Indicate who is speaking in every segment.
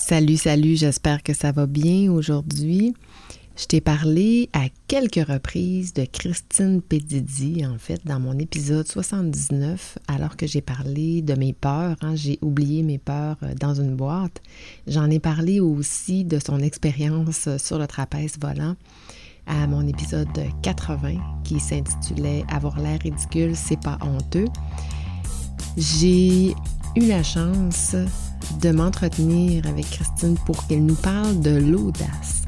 Speaker 1: Salut, salut, j'espère que ça va bien aujourd'hui. Je t'ai parlé à quelques reprises de Christine Pedidi, en fait, dans mon épisode 79, alors que j'ai parlé de mes peurs. Hein, j'ai oublié mes peurs euh, dans une boîte. J'en ai parlé aussi de son expérience sur le trapèze volant à mon épisode 80 qui s'intitulait Avoir l'air ridicule, c'est pas honteux. J'ai eu la chance de m'entretenir avec Christine pour qu'elle nous parle de l'audace.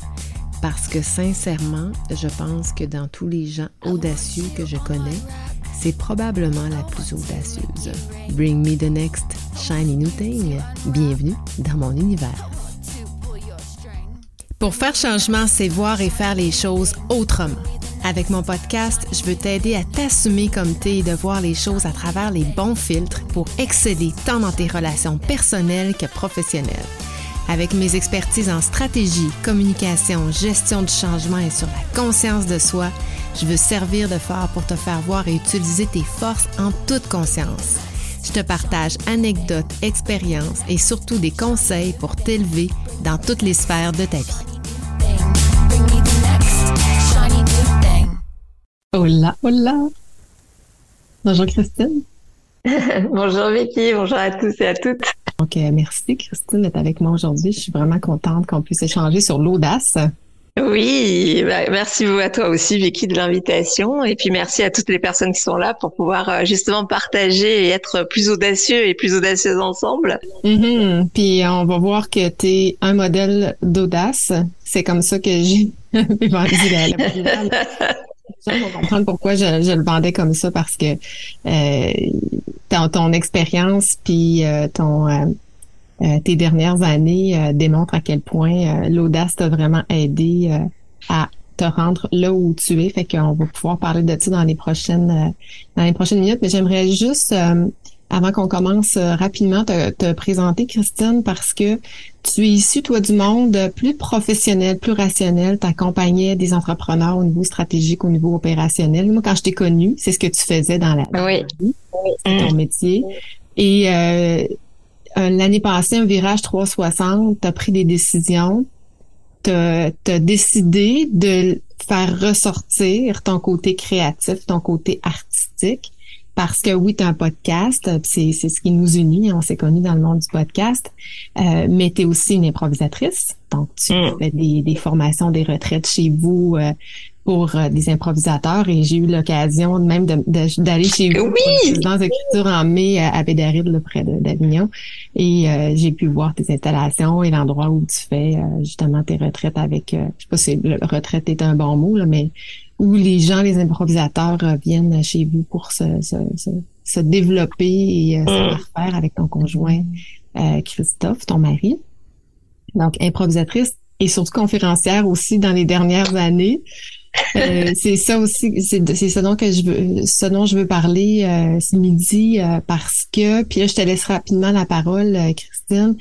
Speaker 1: Parce que sincèrement, je pense que dans tous les gens audacieux que je connais, c'est probablement la plus audacieuse. Bring me the next shiny new thing. Bienvenue dans mon univers. Pour faire changement, c'est voir et faire les choses autrement. Avec mon podcast, je veux t'aider à t'assumer comme t'es et de voir les choses à travers les bons filtres pour exceller tant dans tes relations personnelles que professionnelles. Avec mes expertises en stratégie, communication, gestion du changement et sur la conscience de soi, je veux servir de phare pour te faire voir et utiliser tes forces en toute conscience. Je te partage anecdotes, expériences et surtout des conseils pour t'élever dans toutes les sphères de ta vie. Hola, hola. Bonjour Christine.
Speaker 2: bonjour Vicky, bonjour à tous et à toutes.
Speaker 1: Donc, merci Christine d'être avec moi aujourd'hui. Je suis vraiment contente qu'on puisse échanger sur l'audace.
Speaker 2: Oui, bah, merci à toi aussi Vicky de l'invitation et puis merci à toutes les personnes qui sont là pour pouvoir euh, justement partager et être plus audacieux et plus audacieuses ensemble.
Speaker 1: Mm-hmm. Puis on va voir que tu es un modèle d'audace. C'est comme ça que j'ai gens vont comprendre pourquoi je, le vendais comme ça parce que euh, ton, expérience puis euh, ton euh, euh, tes dernières années démontrent à quel point l'audace t'a vraiment aidé à te rendre là où tu es. Fait qu'on va pouvoir parler de ça dans les prochaines dans les prochaines minutes. Mais j'aimerais juste avant qu'on commence euh, rapidement te, te, présenter, Christine, parce que tu es issu, toi, du monde plus professionnel, plus rationnel. Tu accompagnais des entrepreneurs au niveau stratégique, au niveau opérationnel. Moi, quand je t'ai connu, c'est ce que tu faisais dans la
Speaker 2: oui.
Speaker 1: vie, ton métier. Et euh, l'année passée, un virage 360, tu as pris des décisions. Tu as, décidé de faire ressortir ton côté créatif, ton côté artistique parce que oui, tu as un podcast, euh, c'est, c'est ce qui nous unit, on s'est connus dans le monde du podcast, euh, mais tu es aussi une improvisatrice, donc tu mm. fais des, des, formations, des retraites chez vous euh, pour euh, des improvisateurs et j'ai eu l'occasion même de, d'aller chez vous
Speaker 2: oui!
Speaker 1: dans l'écriture en mai à Bédaride, près d'Avignon, et j'ai pu voir tes installations et l'endroit où tu fais justement tes retraites avec, je sais pas si le retraite est un bon mot, là, mais où les gens, les improvisateurs euh, viennent chez vous pour se, se, se, développer et euh, se mm. faire avec ton conjoint euh, Christophe, ton mari. Donc, improvisatrice et surtout conférencière aussi dans les dernières années. c'est ça aussi, c'est ce dont que je veux, ce dont je veux parler ce midi parce que, puis là je te laisse rapidement la parole, Christine.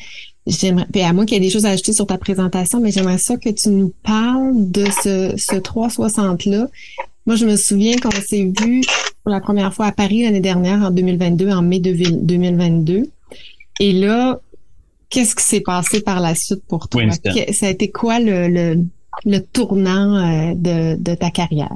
Speaker 1: J'aimerais, puis à moins qu'il y ait des choses à ajouter sur ta présentation, mais j'aimerais ça que tu nous parles de ce, ce 360-là. Moi, je me souviens qu'on s'est vu pour la première fois à Paris l'année dernière, en 2022, en mai 2022. Et là, qu'est-ce qui s'est passé par la suite pour toi? ça a été quoi le, le, le tournant euh, de, de ta carrière?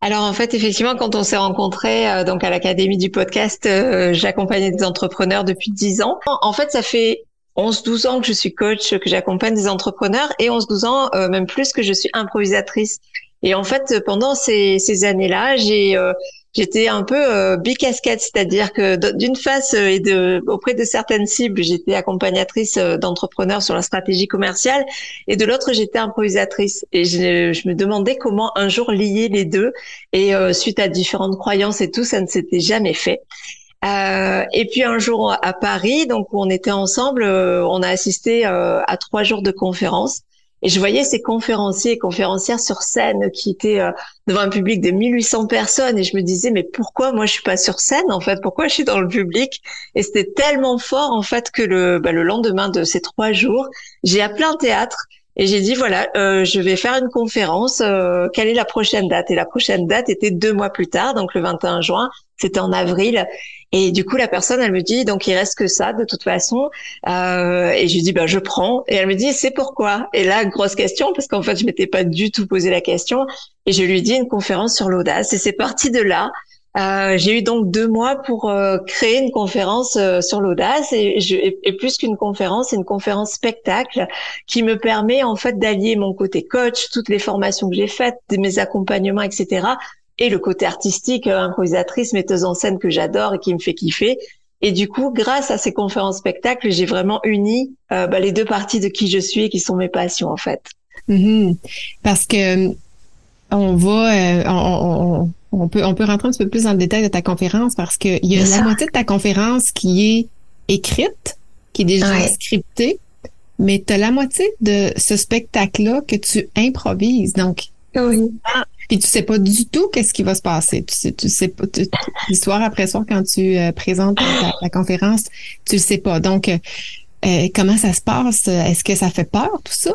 Speaker 2: Alors en fait, effectivement, quand on s'est rencontrés euh, donc à l'académie du podcast, euh, j'accompagnais des entrepreneurs depuis dix ans. En fait, ça fait 11-12 ans que je suis coach, que j'accompagne des entrepreneurs et 11-12 ans, euh, même plus, que je suis improvisatrice. Et en fait, pendant ces, ces années-là, j'ai euh, j'étais un peu euh, bicasquette, c'est-à-dire que d'une face euh, et de auprès de certaines cibles, j'étais accompagnatrice d'entrepreneurs sur la stratégie commerciale, et de l'autre, j'étais improvisatrice. Et je, je, me demandais comment un jour lier les deux. Et suite à différentes croyances et tout, ça ne s'était jamais fait. Euh, et puis un jour à Paris, donc où on était ensemble, euh, on a assisté euh, à trois jours de conférence. Et je voyais ces conférenciers et conférencières sur scène qui étaient devant un public de 1800 personnes. Et je me disais, mais pourquoi moi je suis pas sur scène en fait? Pourquoi je suis dans le public? Et c'était tellement fort en fait que le, bah, le lendemain de ces trois jours, j'ai appelé un théâtre Et j'ai dit voilà, euh, je vais faire une conférence. Euh, quelle est la prochaine date? Et la prochaine date était deux mois plus tard, donc le 21 juin. C'était en avril. Et du coup, la personne, elle me dit donc il reste que ça de toute façon. Euh, et je lui dis ben je prends. Et elle me dit c'est pourquoi? Et là, grosse question parce qu'en fait, je m'étais pas du tout posé la question. Et je lui dis une conférence sur l'audace. Et c'est parti de là. Euh, j'ai eu donc deux mois pour euh, créer une conférence euh, sur l'audace et, et, plus qu'une conférence, c'est une conférence spectacle qui me permet en fait d'allier mon côté coach, toutes les formations que j'ai faites, mes accompagnements, etc. et le côté artistique, improvisatrice, metteuse en scène que j'adore et qui me fait kiffer. Et du coup, grâce à ces conférences spectacles, j'ai vraiment uni bah, les deux parties de qui je suis et qui sont mes passions en fait.
Speaker 1: Mm-hmm. Parce que on va, on on peut, on peut rentrer un petit peu plus dans le détail de ta conférence parce qu'il y a la moitié de ta conférence qui est écrite, qui est déjà scriptée, mais tu as la moitié de ce spectacle-là que tu improvises. Donc, oui. puis tu sais pas du tout qu'est-ce qui va se passer. Tu sais, tu sais pas, soir après soir, quand tu euh, présentes ta, conférence, tu le sais pas. Donc, euh, euh, comment ça se passe? Est-ce que ça fait peur, tout ça?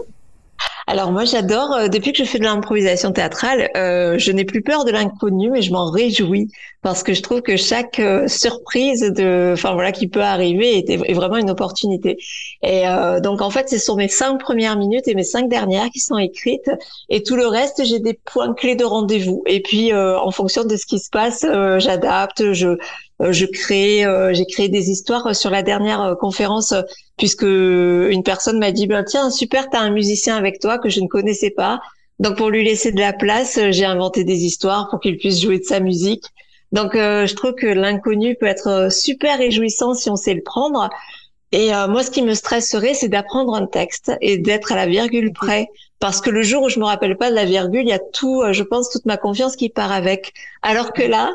Speaker 2: Alors moi j'adore, euh, depuis que je fais de l'improvisation théâtrale, euh, je n'ai plus peur de l'inconnu et je m'en réjouis parce que je trouve que chaque euh, surprise de, enfin voilà, qui peut arriver est, vraiment une opportunité. Et donc en fait c'est sur mes cinq premières minutes et mes cinq dernières qui sont écrites et tout le reste j'ai des points clés de rendez-vous et puis en fonction de ce qui se passe j'adapte, je euh, je crée, euh, j'ai créé des histoires euh, sur la dernière conférence puisque une personne m'a dit ben tiens super t'as un musicien avec toi que je ne connaissais pas. Donc pour lui laisser de la place j'ai inventé des histoires pour qu'il puisse jouer de sa musique. Donc je trouve que l'inconnu peut être super réjouissant si on sait le prendre. Et moi ce qui me stresserait c'est d'apprendre un texte et d'être à la virgule près. Parce que le jour où je me rappelle pas de la virgule il y a tout je pense toute ma confiance qui part avec. Alors que là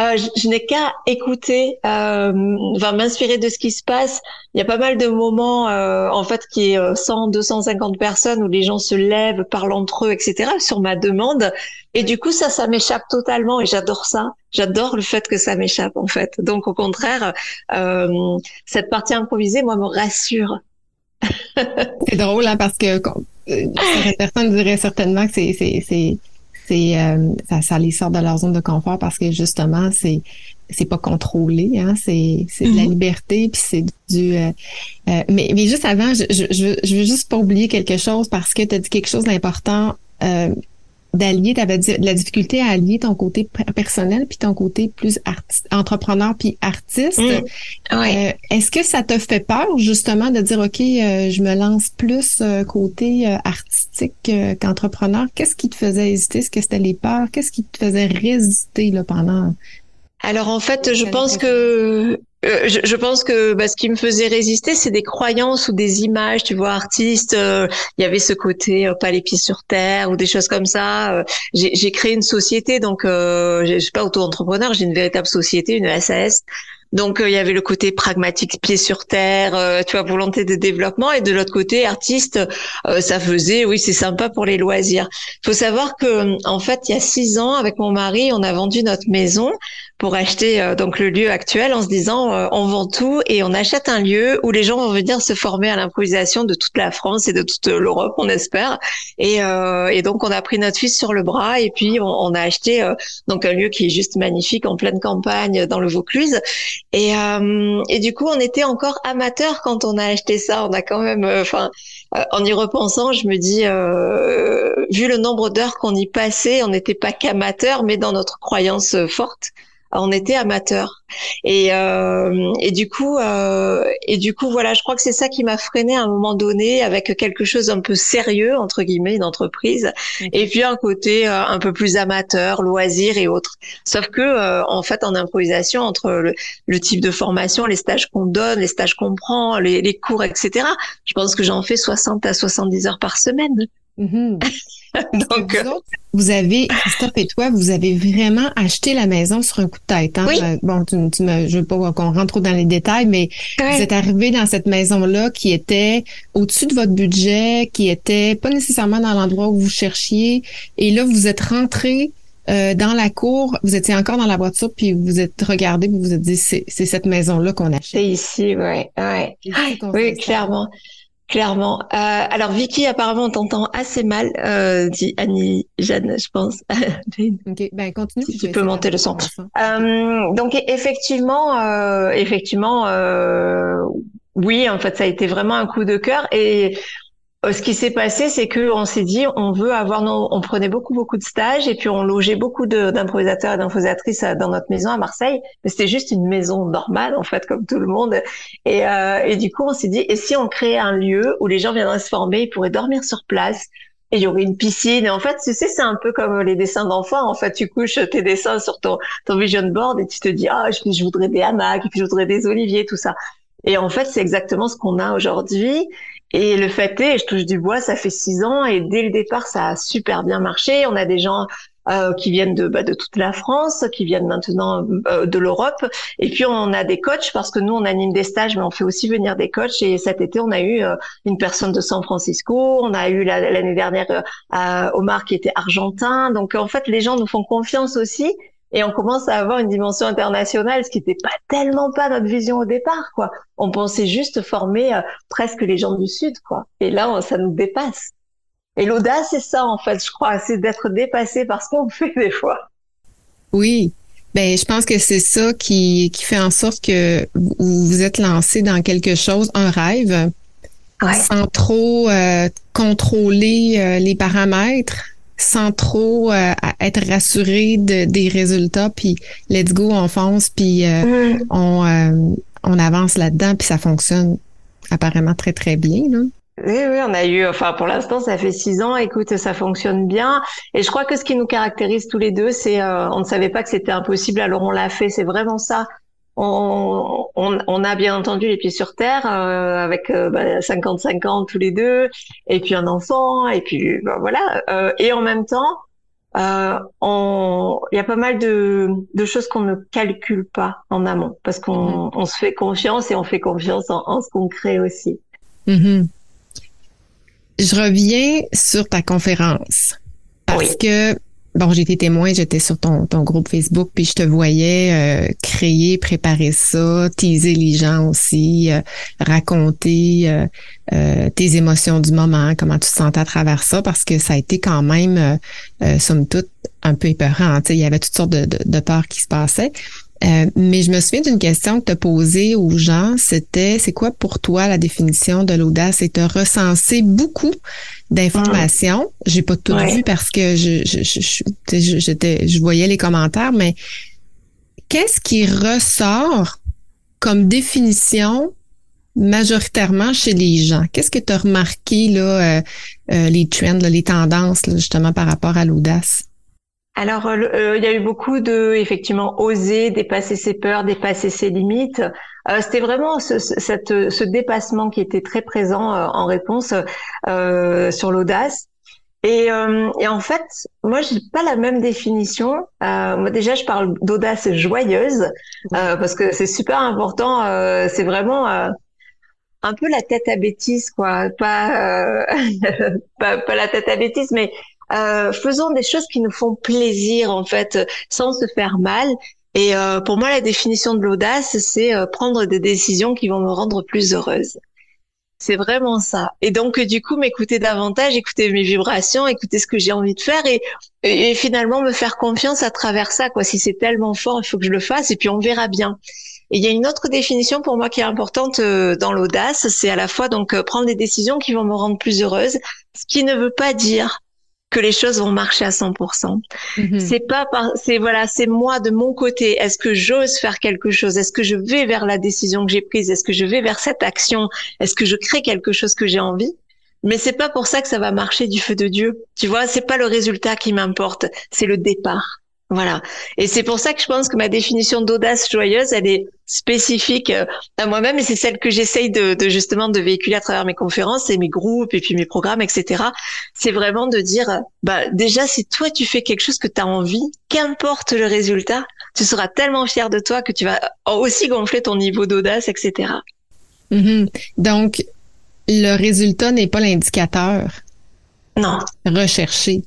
Speaker 2: euh, je, n'ai qu'à écouter, euh, m'inspirer de ce qui se passe. Il y a pas mal de moments, euh, en fait, qui est 100, euh, 250 personnes où les gens se lèvent, parlent entre eux, etc. sur ma demande. Et du coup, ça, ça m'échappe totalement et j'adore ça. J'adore le fait que ça m'échappe, en fait. Donc, au contraire, euh, cette partie improvisée, moi, me rassure.
Speaker 1: c'est drôle, hein, parce que personne dirait certainement que c'est c'est euh, ça, ça les sort de leur zone de confort parce que justement c'est c'est pas contrôlé hein c'est c'est de la mm-hmm. liberté puis c'est du euh, euh, mais mais juste avant je, je je veux juste pas oublier quelque chose parce que tu as dit quelque chose d'important d'allier, tu avais de la difficulté à allier ton côté personnel puis ton côté plus entrepreneur puis artiste. Mm. Euh, est-ce que ça te fait peur justement de dire OK, euh, je me lance plus euh, côté artistique qu'entrepreneur? Qu'est-ce qui te faisait hésiter? Est-ce que c'était les peurs? Qu'est-ce qui te faisait résister là pendant
Speaker 2: alors en fait, je pense que euh, je, pense que bah, ce qui me faisait résister, c'est des croyances ou des images, tu vois, artistes. Euh, il y avait ce côté euh, pas les pieds sur terre ou des choses comme ça. j'ai créé une société, donc je suis pas auto-entrepreneur, j'ai une véritable société, une SAS. Donc il y avait le côté pragmatique, pied sur terre, tu vois, volonté de développement, et de l'autre côté, artiste, ça faisait, oui, c'est sympa pour les loisirs. Il faut savoir que en fait, il y a six ans, avec mon mari, on a vendu notre maison pour acheter euh, donc le lieu actuel en se disant euh, on vend tout et on achète un lieu où les gens vont venir se former à l'improvisation de toute la France et de toute l'Europe, on espère. Et, euh, et, donc on a pris notre fils sur le bras et puis on, on a acheté donc un lieu qui est juste magnifique en pleine campagne dans le Vaucluse. Et, et du coup on était encore amateur quand on a acheté ça. On a quand même, enfin en y repensant, je me dis, vu le nombre d'heures qu'on y passait, on n'était pas qu'amateur, mais dans notre croyance forte on était amateurs. Et, euh, et du coup, euh, et du coup, voilà, je crois que c'est ça qui m'a freiné à un moment donné avec quelque chose un peu sérieux entre guillemets d'entreprise, et puis un côté euh, un peu plus amateur, loisir et autres. Sauf que en fait, en improvisation, entre le, type de formation, les stages qu'on donne, les stages qu'on prend, les, les cours, etc. Je pense que j'en fais 60 à 70 heures par semaine.
Speaker 1: Mm-hmm. Donc, vous, vous, avez, Christophe et toi, vous avez vraiment acheté la maison sur un coup de tête. Hein? Euh, bon, tu, tu me, je veux pas qu'on rentre trop dans les détails, mais vous êtes arrivé dans cette maison-là qui était au-dessus de votre budget, qui était pas nécessairement dans l'endroit où vous cherchiez. Et là, vous êtes rentré euh, dans la cour, vous étiez encore dans la voiture, puis vous êtes regardé, vous vous êtes dit, c'est cette maison-là qu'on achète.
Speaker 2: C'est ici, ouais, ouais. Oui, clairement. Clairement. Euh, alors Vicky, apparemment, on t'entend assez mal, euh, dit Annie Jeanne, je pense.
Speaker 1: ok, ben continue.
Speaker 2: Si tu peux monter le son. Euh, donc effectivement, euh, effectivement, euh, oui, en fait, ça a été vraiment un coup de cœur et ce qui s'est passé, c'est que on s'est dit, on veut avoir, nos, on prenait beaucoup beaucoup de stages et puis on logeait beaucoup d'improvisateurs et d'improvisatrices euh, dans notre maison à Marseille. Mais c'était juste une maison normale en fait, comme tout le monde. Et, euh, et du coup, on s'est dit, et si on créait un lieu où les gens viendraient se former, ils pourraient dormir sur place. Et il y aurait une piscine. Et en fait, tu sais, c'est un peu comme les dessins d'enfants. En fait, tu couches tes dessins sur ton, ton vision board et tu te dis, ah, je, je voudrais des hamacs, et puis je voudrais des oliviers, tout ça. Et en fait, c'est exactement ce qu'on a aujourd'hui. Et le fait est, je touche du bois, ça fait six ans et dès le départ, ça a super bien marché. On a des gens euh, qui viennent de, bah, de toute la France, qui viennent maintenant euh, de l'Europe. Et puis on a des coachs parce que nous on anime des stages, mais on fait aussi venir des coachs. Et cet été on a eu euh, une personne de San Francisco, on a eu l'année dernière Omar qui était argentin. Donc en fait les gens nous font confiance aussi et on commence à avoir une dimension internationale, ce qui n'était pas tellement pas notre vision au départ, quoi. On pensait juste former euh, presque les gens du Sud, quoi. Et là, ça nous dépasse. Et l'audace, c'est ça, en fait, je crois, c'est d'être dépassé par ce qu'on fait des fois.
Speaker 1: Oui. Ben, je pense que c'est ça qui, qui fait en sorte que vous vous êtes lancé dans quelque chose, un rêve, sans trop euh, contrôler euh, les paramètres sans trop euh, être rassuré de, des résultats, puis let's go, on fonce, puis euh, mm. on, euh, on avance là-dedans, puis ça fonctionne apparemment très, très bien. Là.
Speaker 2: Oui, oui, on a eu, enfin pour l'instant, ça fait six ans. Écoute, ça fonctionne bien. Et je crois que ce qui nous caractérise tous les deux, c'est on ne savait pas que c'était impossible, alors on l'a fait. C'est vraiment ça on, on, a bien entendu les pieds sur terre euh, avec euh, bah, 55 ans tous les deux et puis un enfant et puis bah, voilà euh, et en même temps euh, il y a pas mal de, de choses qu'on ne calcule pas en amont parce qu'on mm-hmm. on se fait confiance et on fait confiance en, en ce qu'on crée aussi.
Speaker 1: Mm-hmm. Je reviens sur ta conférence parce que bon, j'étais témoin, j'étais sur ton, ton groupe Facebook, puis je te voyais euh, créer, préparer ça, teaser les gens aussi, euh, raconter euh, tes émotions du moment, comment tu te sentais à travers ça, parce que ça a été quand même, somme toute, un peu épeurant. Il y avait toutes sortes de, de, de peurs qui se passaient. Euh, mais je me souviens d'une question que tu as posée aux gens, c'était c'est quoi pour toi la définition de l'audace? C'est de recenser beaucoup d'informations. J'ai pas tout vu parce que je, je, je, j'étais, je voyais les commentaires, mais qu'est-ce qui ressort comme définition majoritairement chez les gens? Qu'est-ce que tu as remarqué, là, euh, euh, les trends, les tendances, justement, par rapport à l'audace?
Speaker 2: Alors, euh, euh, il y a eu beaucoup de, effectivement, oser dépasser ses peurs, dépasser ses limites. Euh, C'était vraiment ce, cette, ce dépassement qui était très présent euh, en réponse sur l'audace. Et, et, en fait, moi, j'ai pas la même définition. moi, déjà, je parle d'audace joyeuse parce que c'est super important. c'est vraiment un peu la tête à bêtise, quoi. Pas, pas, pas la tête à bêtise, mais euh, faisons des choses qui nous font plaisir en fait, sans se faire mal. Et euh, pour moi, la définition de l'audace, c'est euh, prendre des décisions qui vont me rendre plus heureuse. C'est vraiment ça. Et donc, du coup, m'écouter davantage, écouter mes vibrations, écouter ce que j'ai envie de faire et, et, finalement me faire confiance à travers ça. Quoi. Si c'est tellement fort, il faut que je le fasse et puis on verra bien. Et il y a une autre définition pour moi qui est importante euh, dans l'audace, c'est à la fois donc prendre des décisions qui vont me rendre plus heureuse, ce qui ne veut pas dire que les choses vont marcher à 100%. Mhm. C'est pas c'est voilà, c'est moi de mon côté. Est-ce que j'ose faire quelque chose? Est-ce que je vais vers la décision que j'ai prise? Est-ce que je vais vers cette action? Est-ce que je crée quelque chose que j'ai envie? Mais c'est pas pour ça que ça va marcher du feu de Dieu. Tu vois, c'est pas le résultat qui m'importe, c'est le départ. Voilà. Et c'est pour ça que je pense que ma définition d'audace joyeuse, elle est spécifique euh, à moi-même et c'est celle que j'essaye de, de, justement de véhiculer à travers mes conférences et mes groupes et puis mes programmes, etc. C'est vraiment de dire, bah déjà si toi tu fais quelque chose que tu as envie, qu'importe le résultat, tu seras tellement fier de toi que tu vas aussi gonfler ton niveau d'audace, etc.
Speaker 1: Mm-hmm. Donc le résultat n'est pas l'indicateur.
Speaker 2: Non.
Speaker 1: Recherché.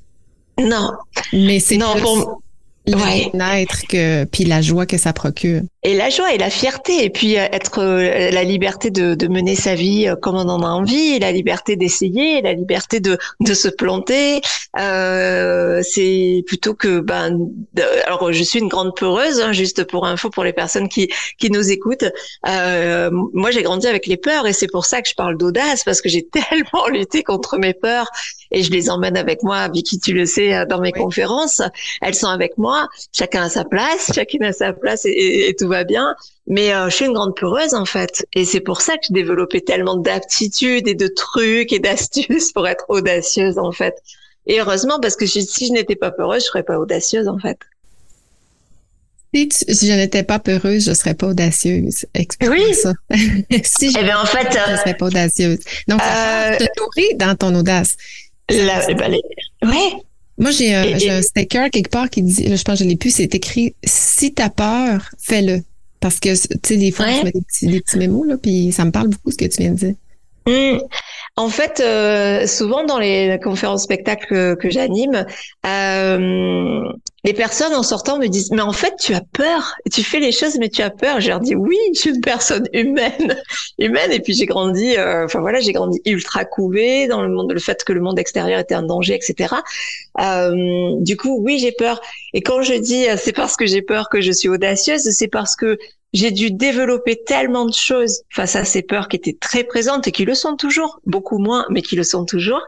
Speaker 2: Non.
Speaker 1: Mais c'est non pour le que puis la joie que ça procure.
Speaker 2: et la joie et la fierté et puis euh, être euh, la liberté de, de, mener sa vie euh, comme on en a envie la liberté d'essayer la liberté de, de se planter euh, c'est plutôt que ben alors je suis une grande peureuse hein, juste pour info pour les personnes qui qui nous écoutent euh, moi j'ai grandi avec les peurs et c'est pour ça que je parle d'audace parce que j'ai tellement lutté contre mes peurs et je les emmène avec moi Vicky tu le sais dans mes conférences elles sont avec moi chacun a sa place chacune a sa place et, et tout va bien. Mais euh, je suis une grande peureuse en fait, et c'est pour ça que j'ai développé tellement d'aptitudes et de trucs et d'astuces pour être audacieuse en fait. Et heureusement parce que si je n'étais pas peureuse, je serais pas audacieuse en fait.
Speaker 1: Si, je n'étais pas peureuse, je serais pas audacieuse. Explique oui. ça. si je,
Speaker 2: eh bien, en fait,
Speaker 1: je serais pas audacieuse. Donc, ça euh, te nourrir dans ton audace.
Speaker 2: La, ben, ouais.
Speaker 1: Moi, j'ai un, un, sticker quelque part qui dit, je pense que je l'ai plus, c'est écrit si t'as peur, fais-le. Parce que, tu sais, des fois, je mets des petits, des petits mémos, là, puis ça me parle beaucoup ce que tu viens de dire.
Speaker 2: Mmh. En fait, euh, souvent dans les conférences spectacles que, j'anime, euh, les personnes en sortant me disent mais en fait tu as peur, tu fais les choses mais tu as peur. Je leur dis oui, je suis une personne humaine, humaine et puis j'ai grandi, euh, enfin voilà, j'ai grandi ultra couvée dans le monde, le fait que le monde extérieur était un danger, etc. Euh, du coup oui j'ai peur et quand je dis c'est parce que j'ai peur que je suis audacieuse, c'est parce que j'ai dû développer tellement de choses face à ces peurs qui étaient très présentes et qui le sont toujours, beaucoup moins, mais qui le sont toujours.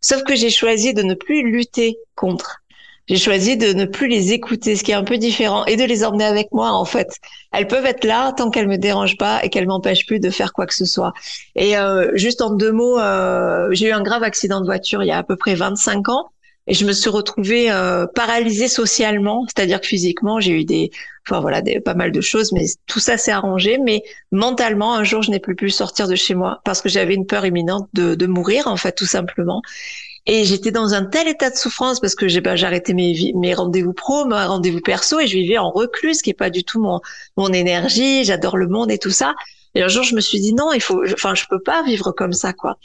Speaker 2: Sauf que j'ai choisi de ne plus lutter contre. J'ai choisi de ne plus les écouter, ce qui est un peu différent, et de les emmener avec moi, en fait. Elles peuvent être là tant qu'elles me dérangent pas et qu'elles m'empêchent plus de faire quoi que ce soit. Et euh, juste en deux mots, euh, j'ai eu un grave accident de voiture il y a à peu près 25 ans et je me suis retrouvée euh, paralysée socialement, c'est-à-dire que physiquement j'ai eu des, enfin voilà, pas mal de choses, mais tout ça s'est arrangé. Mais mentalement, un jour, je n'ai plus pu sortir de chez moi parce que j'avais une peur imminente de, de mourir, en fait, tout simplement. Et j'étais dans un tel état de souffrance parce que j'ai bah, j'arrêtais mes, mes rendez-vous pro, mes rendez-vous perso, et je vivais en recluse, qui est pas du tout mon, mon énergie. J'adore le monde et tout ça. Et un jour, je me suis dit non, il faut, enfin, je peux pas vivre comme ça, quoi.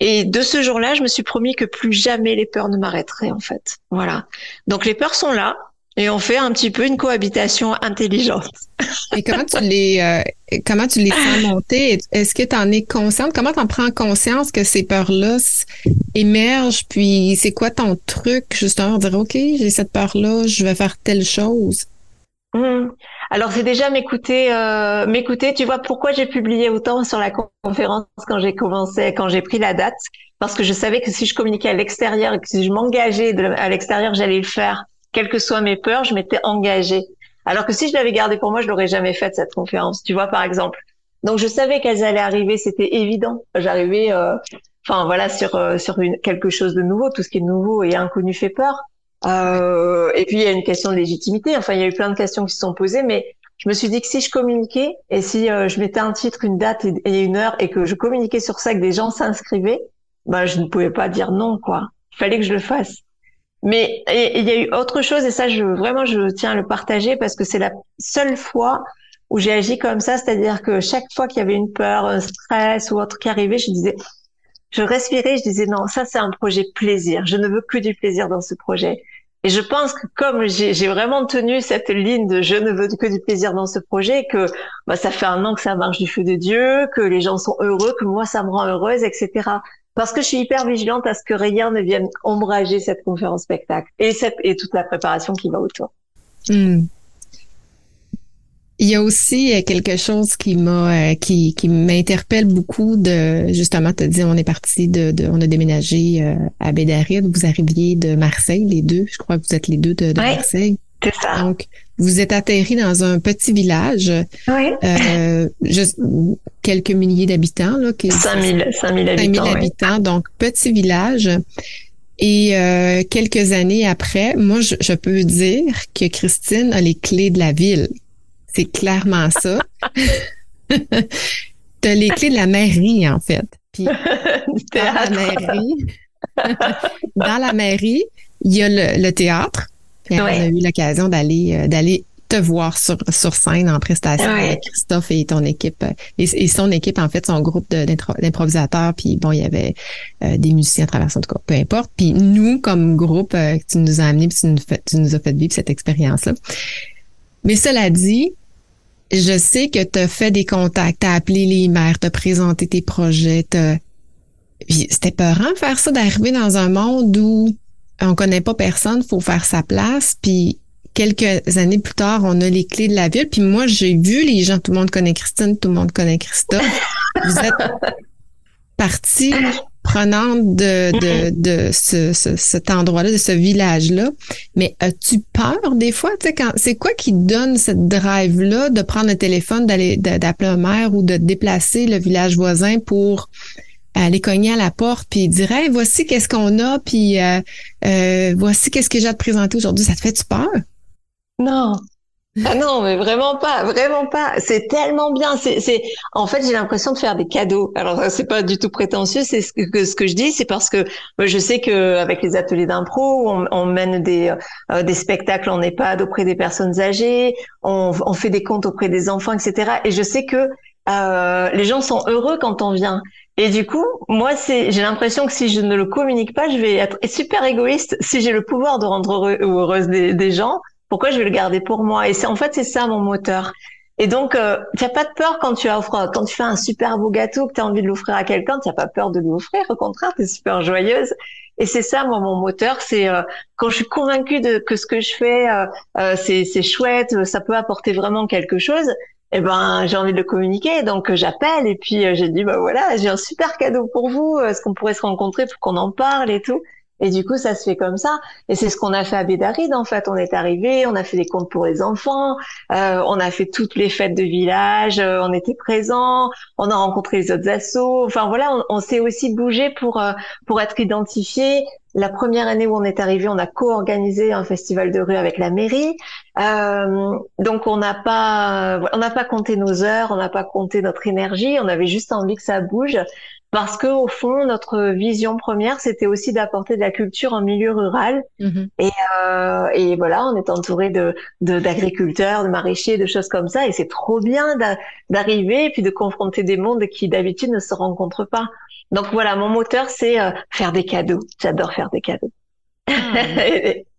Speaker 2: Et de ce jour-là, je me suis promis que plus jamais les peurs ne m'arrêteraient, en fait. Voilà. Donc les peurs sont là. Et on fait un petit peu une cohabitation intelligente.
Speaker 1: Et comment tu les euh, comment tu les sens monter? Est-ce que tu en es consciente? Comment tu en prends conscience que ces peurs-là émergent? Puis c'est quoi ton truc, justement, dire OK, j'ai cette peur-là, je vais faire telle chose?
Speaker 2: Mmh. Alors c'est déjà m'écouter, euh, m'écouter. Tu vois pourquoi j'ai publié autant sur la conférence quand j'ai commencé, quand j'ai pris la date, parce que je savais que si je communiquais à l'extérieur que si je m'engageais à l'extérieur, j'allais le faire, quelles que soient mes peurs, je m'étais engagée. Alors que si je l'avais gardé pour moi, je l'aurais jamais faite cette conférence. Tu vois par exemple. Donc je savais qu'elles allaient arriver, c'était évident. J'arrivais, euh, enfin voilà, sur euh, sur quelque chose de nouveau. Tout ce qui est nouveau et inconnu fait peur. Euh, et puis il y a une question de légitimité. Enfin, il y a eu plein de questions qui se sont posées, mais je me suis dit que si je communiquais et si euh, je mettais un titre, une date et, une heure et que je communiquais sur ça, que des gens s'inscrivaient, ben je ne pouvais pas dire non, quoi. Il fallait que je le fasse. Mais il y a eu autre chose et ça, je vraiment, je tiens à le partager parce que c'est la seule fois où j'ai agi comme ça, c'est-à-dire que chaque fois qu'il y avait une peur, un stress ou autre qui arrivait, je disais, je respirais, je disais non, ça c'est un projet plaisir. Je ne veux que du plaisir dans ce projet. Et je pense que comme j'ai vraiment tenu cette ligne de je ne veux que du plaisir dans ce projet, que bah, ça fait un an que ça marche du feu de Dieu, que les gens sont heureux, que moi ça me rend heureuse, etc. Parce que je suis hyper vigilante à ce que rien ne vienne ombrager cette conférence spectacle et, cette, et toute la préparation qui va autour.
Speaker 1: Hmm. Il y a aussi euh, quelque chose qui m'a euh, qui, qui m'interpelle beaucoup de justement te dire on est parti de, de, on a déménagé euh, à Bédaride, vous arriviez de Marseille les deux, je crois que vous êtes les deux de, Marseille.
Speaker 2: C'est ça.
Speaker 1: Donc vous êtes atterri dans un petit village,
Speaker 2: oui.
Speaker 1: euh, juste quelques milliers d'habitants là,
Speaker 2: 5000 5000 habitants.
Speaker 1: 5000 habitants, donc petit village. Et euh, quelques années après, moi, je, je, peux dire que Christine a les clés de la ville. C'est clairement ça. tu as les clés de la mairie, en fait. Puis, dans la mairie, dans la mairie, il y a le, théâtre. Puis on a eu l'occasion d'aller euh, d'aller te voir sur, sur scène en prestation avec Christophe et ton équipe et, son équipe en fait son groupe d'improvisateurs puis bon il y avait euh, des musiciens à travers son cas peu importe puis nous comme groupe euh, tu nous as amené puis tu nous, tu nous as fait vivre cette expérience là mais cela dit je sais que tu as fait des contacts, tu as appelé les maires, tu as présenté tes projets. C'était peurant faire ça, d'arriver dans un monde où on connaît pas personne, faut faire sa place. Puis quelques années plus tard, on a les clés de la ville. Puis moi, j'ai vu les gens, tout le monde connaît Christine, tout le monde connaît Christophe. Vous êtes partie prenante de, de, de ce, cet endroit-là, de ce village-là. Mais as-tu peur des fois? Tu sais, quand, c'est quoi qui donne cette drive-là de prendre le téléphone, d'aller, d'appeler un maire ou de déplacer le village voisin pour aller cogner à la porte puis dire hey, voici qu'est-ce qu'on a puis euh, euh, voici qu'est-ce que j'ai à te présenter aujourd'hui ça te fait tu peur?
Speaker 2: Non ah non, mais vraiment pas, vraiment pas. C'est tellement bien. C'est, en fait, j'ai l'impression de faire des cadeaux. Alors, c'est pas du tout prétentieux. C'est ce que, ce que je dis, c'est parce que je sais que avec les ateliers d'impro, on, on mène des, euh, des spectacles en EHPAD auprès des personnes âgées, on, on fait des comptes auprès des enfants, etc. Et je sais que euh, les gens sont heureux quand on vient. Et du coup, moi, c'est, j'ai l'impression que si je ne le communique pas, je vais être super égoïste. Si j'ai le pouvoir de rendre heureux ou heureuse des gens, pourquoi je vais le garder pour moi? Et c'est en fait c'est ça mon moteur. Et donc, euh, tu n'as pas de peur quand tu offres, quand tu fais un super beau gâteau que tu as envie de l'offrir à quelqu'un, tu n'as pas peur de lui offrir. Au contraire, tu es super joyeuse. Et c'est ça, moi, mon moteur, c'est euh, quand je suis convaincue de que ce que je fais, euh, euh c'est, chouette, ça peut apporter vraiment quelque chose. Eh ben, j'ai envie de le communiquer, donc j'appelle et puis j'ai dit, bah voilà, j'ai un super cadeau pour vous. Est-ce qu'on pourrait se rencontrer pour qu'on en parle et tout? Et du coup, ça se fait comme ça. Et c'est ce qu'on a fait à Bédaride, en fait. On est arrivé, on a fait des comptes pour les enfants, euh, on a fait toutes les fêtes de village, euh, on était présents, on a rencontré les autres assos. Enfin voilà, on, s'est aussi bougé pour euh, pour être identifié. La première année où on est arrivé, on a co-organisé un festival de rue avec la mairie. Euh, donc on n'a pas on n'a pas compté nos heures, on n'a pas compté notre énergie. On avait juste envie que ça bouge parce que au fond notre vision première c'était aussi d'apporter de la culture en milieu rural. Mm-hmm. et, euh, et voilà on est entouré de d'agriculteurs de, maraîchers de choses comme ça. Et c'est trop bien d'arriver et puis de confronter des mondes qui d'habitude ne se rencontrent pas. Donc voilà mon moteur c'est euh, faire des cadeaux. J'adore faire des cadeaux. Ah.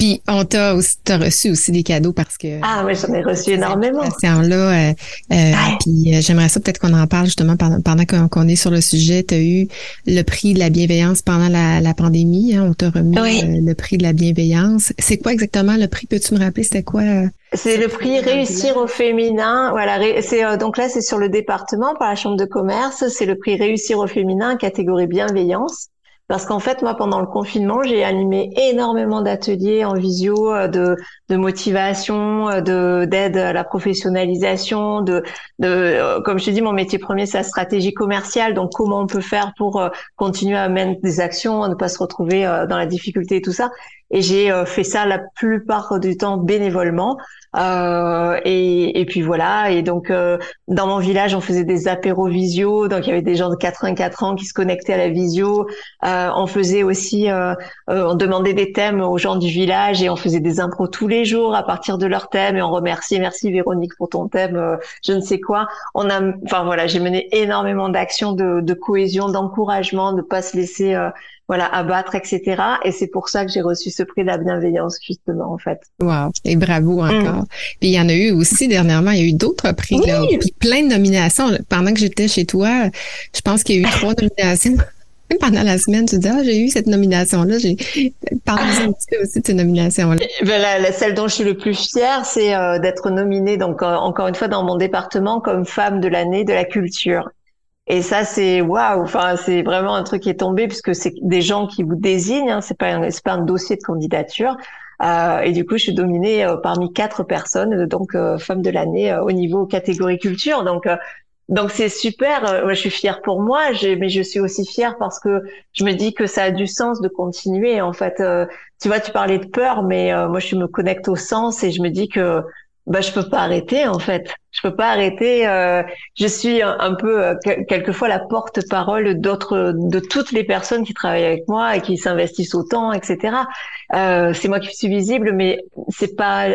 Speaker 1: Puis on t'a aussi t'as reçu aussi des cadeaux parce que
Speaker 2: ah oui j'en ai reçu énormément.
Speaker 1: Là, euh, euh, puis euh, j'aimerais ça peut-être qu'on en parle justement pendant, pendant qu'on est sur le sujet. Tu as eu le prix de la bienveillance pendant la, la pandémie. Hein, on t'a remis le prix de la bienveillance. C'est quoi exactement le prix? Peux-tu me rappeler c'était quoi
Speaker 2: C'est le prix réussir au féminin. Voilà, c'est donc là c'est sur le département par la chambre de commerce. C'est le prix réussir au féminin catégorie bienveillance. Parce qu'en fait, moi, pendant le confinement, j'ai animé énormément d'ateliers en visio euh, de, de motivation, euh, de d'aide à la professionnalisation, de, de euh, comme je te dis, mon métier premier, c'est la stratégie commerciale. Donc, comment on peut faire pour continuer à mener des actions, ne pas se retrouver dans la difficulté et tout ça. Et j'ai fait ça la plupart du temps bénévolement. Euh, et, et, puis voilà. Et donc euh, dans mon village, on faisait des apéros visio. Donc il y avait des gens de 84 ans qui se connectaient à la visio. Euh, on faisait aussi, euh, euh, on demandait des thèmes aux gens du village et on faisait des impros tous les jours à partir de leurs thèmes. Et on remerciait, merci Véronique pour ton thème, je ne sais quoi. On a, enfin voilà, j'ai mené énormément d'actions de, de cohésion, d'encouragement, de pas se laisser voilà, abattre, etc. Et c'est pour ça que j'ai reçu ce prix de la bienveillance, justement, en fait.
Speaker 1: Wow. Et bravo mm. encore. Puis il y en a eu aussi dernièrement, il y a eu d'autres prix, là, puis plein de nominations. Pendant que j'étais chez toi, je pense qu'il y a eu trois nominations. Pendant la semaine, tu dis, ah, j'ai eu cette nomination-là. J'ai parlé un petit peu aussi de cette nomination-là.
Speaker 2: Ben, la, celle dont je suis le plus fière, c'est euh, d'être nominée, donc, euh, encore une fois, dans mon département comme femme de l'année de la culture. Et ça, c'est waouh. Enfin, c'est vraiment un truc qui est tombé puisque c'est des gens qui vous désignent. Hein, c'est pas un, c'est pas un dossier de candidature. Euh, et du coup, je suis dominée euh, parmi quatre personnes, donc euh, femme de l'année au niveau catégorie culture. Donc donc c'est super. Moi, je suis fière pour moi, mais je suis aussi fière parce que je me dis que ça a du sens de continuer. En fait, tu vois, tu parlais de peur, mais moi, je me connecte au sens et je me dis que bah je peux pas arrêter en fait. Je peux pas arrêter. Euh, je suis un, peu euh, quelquefois la porte-parole d'autres, de toutes les personnes qui travaillent avec moi et qui s'investissent autant, etc. Euh, c'est moi qui suis visible, mais c'est pas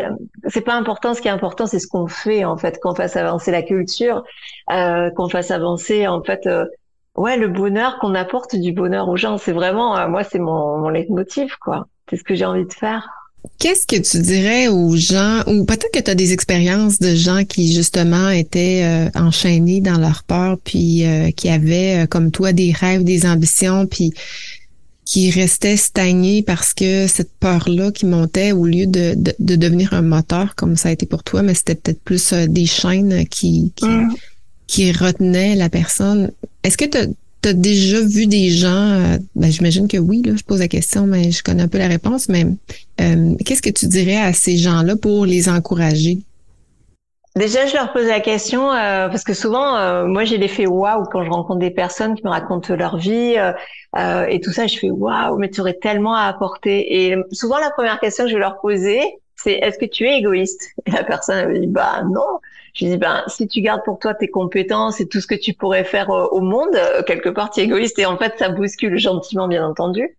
Speaker 2: c'est pas important. Ce qui est important, c'est ce qu'on fait en fait, qu'on fasse avancer la culture, euh, qu'on fasse avancer en fait. Euh, ouais, le bonheur qu'on apporte du bonheur aux gens, c'est vraiment moi, c'est mon mon leitmotiv quoi. C'est ce que j'ai envie de faire.
Speaker 1: Qu'est-ce que tu dirais aux gens, ou peut-être que tu as des expériences de gens qui justement étaient euh, enchaînés dans leur peur, puis euh, qui avaient, euh, comme toi, des rêves, des ambitions, puis qui restaient stagnés parce que cette peur-là qui montait, au lieu de, de, devenir un moteur, comme ça a été pour toi, mais c'était peut-être plus des chaînes qui, qui, mm. qui retenaient la personne. Est-ce que tu tu as déjà vu des gens, euh, ben, j'imagine que oui, je pose la question, mais je connais un peu la réponse, mais euh, qu'est-ce que tu dirais à ces gens-là pour les encourager?
Speaker 2: Déjà, je leur pose la question euh, parce que souvent, moi, j'ai l'effet waouh quand je rencontre des personnes qui me racontent leur vie et tout ça. Je fais waouh, mais tu aurais tellement à apporter. Et souvent, la première question que je vais leur poser, c'est est-ce que tu es égoïste? Et la personne me dit bah non. Je dis ben si tu gardes pour toi tes compétences et tout ce que tu pourrais faire euh, au monde, euh, quelque part tu es égoïste et en fait ça bouscule gentiment bien entendu.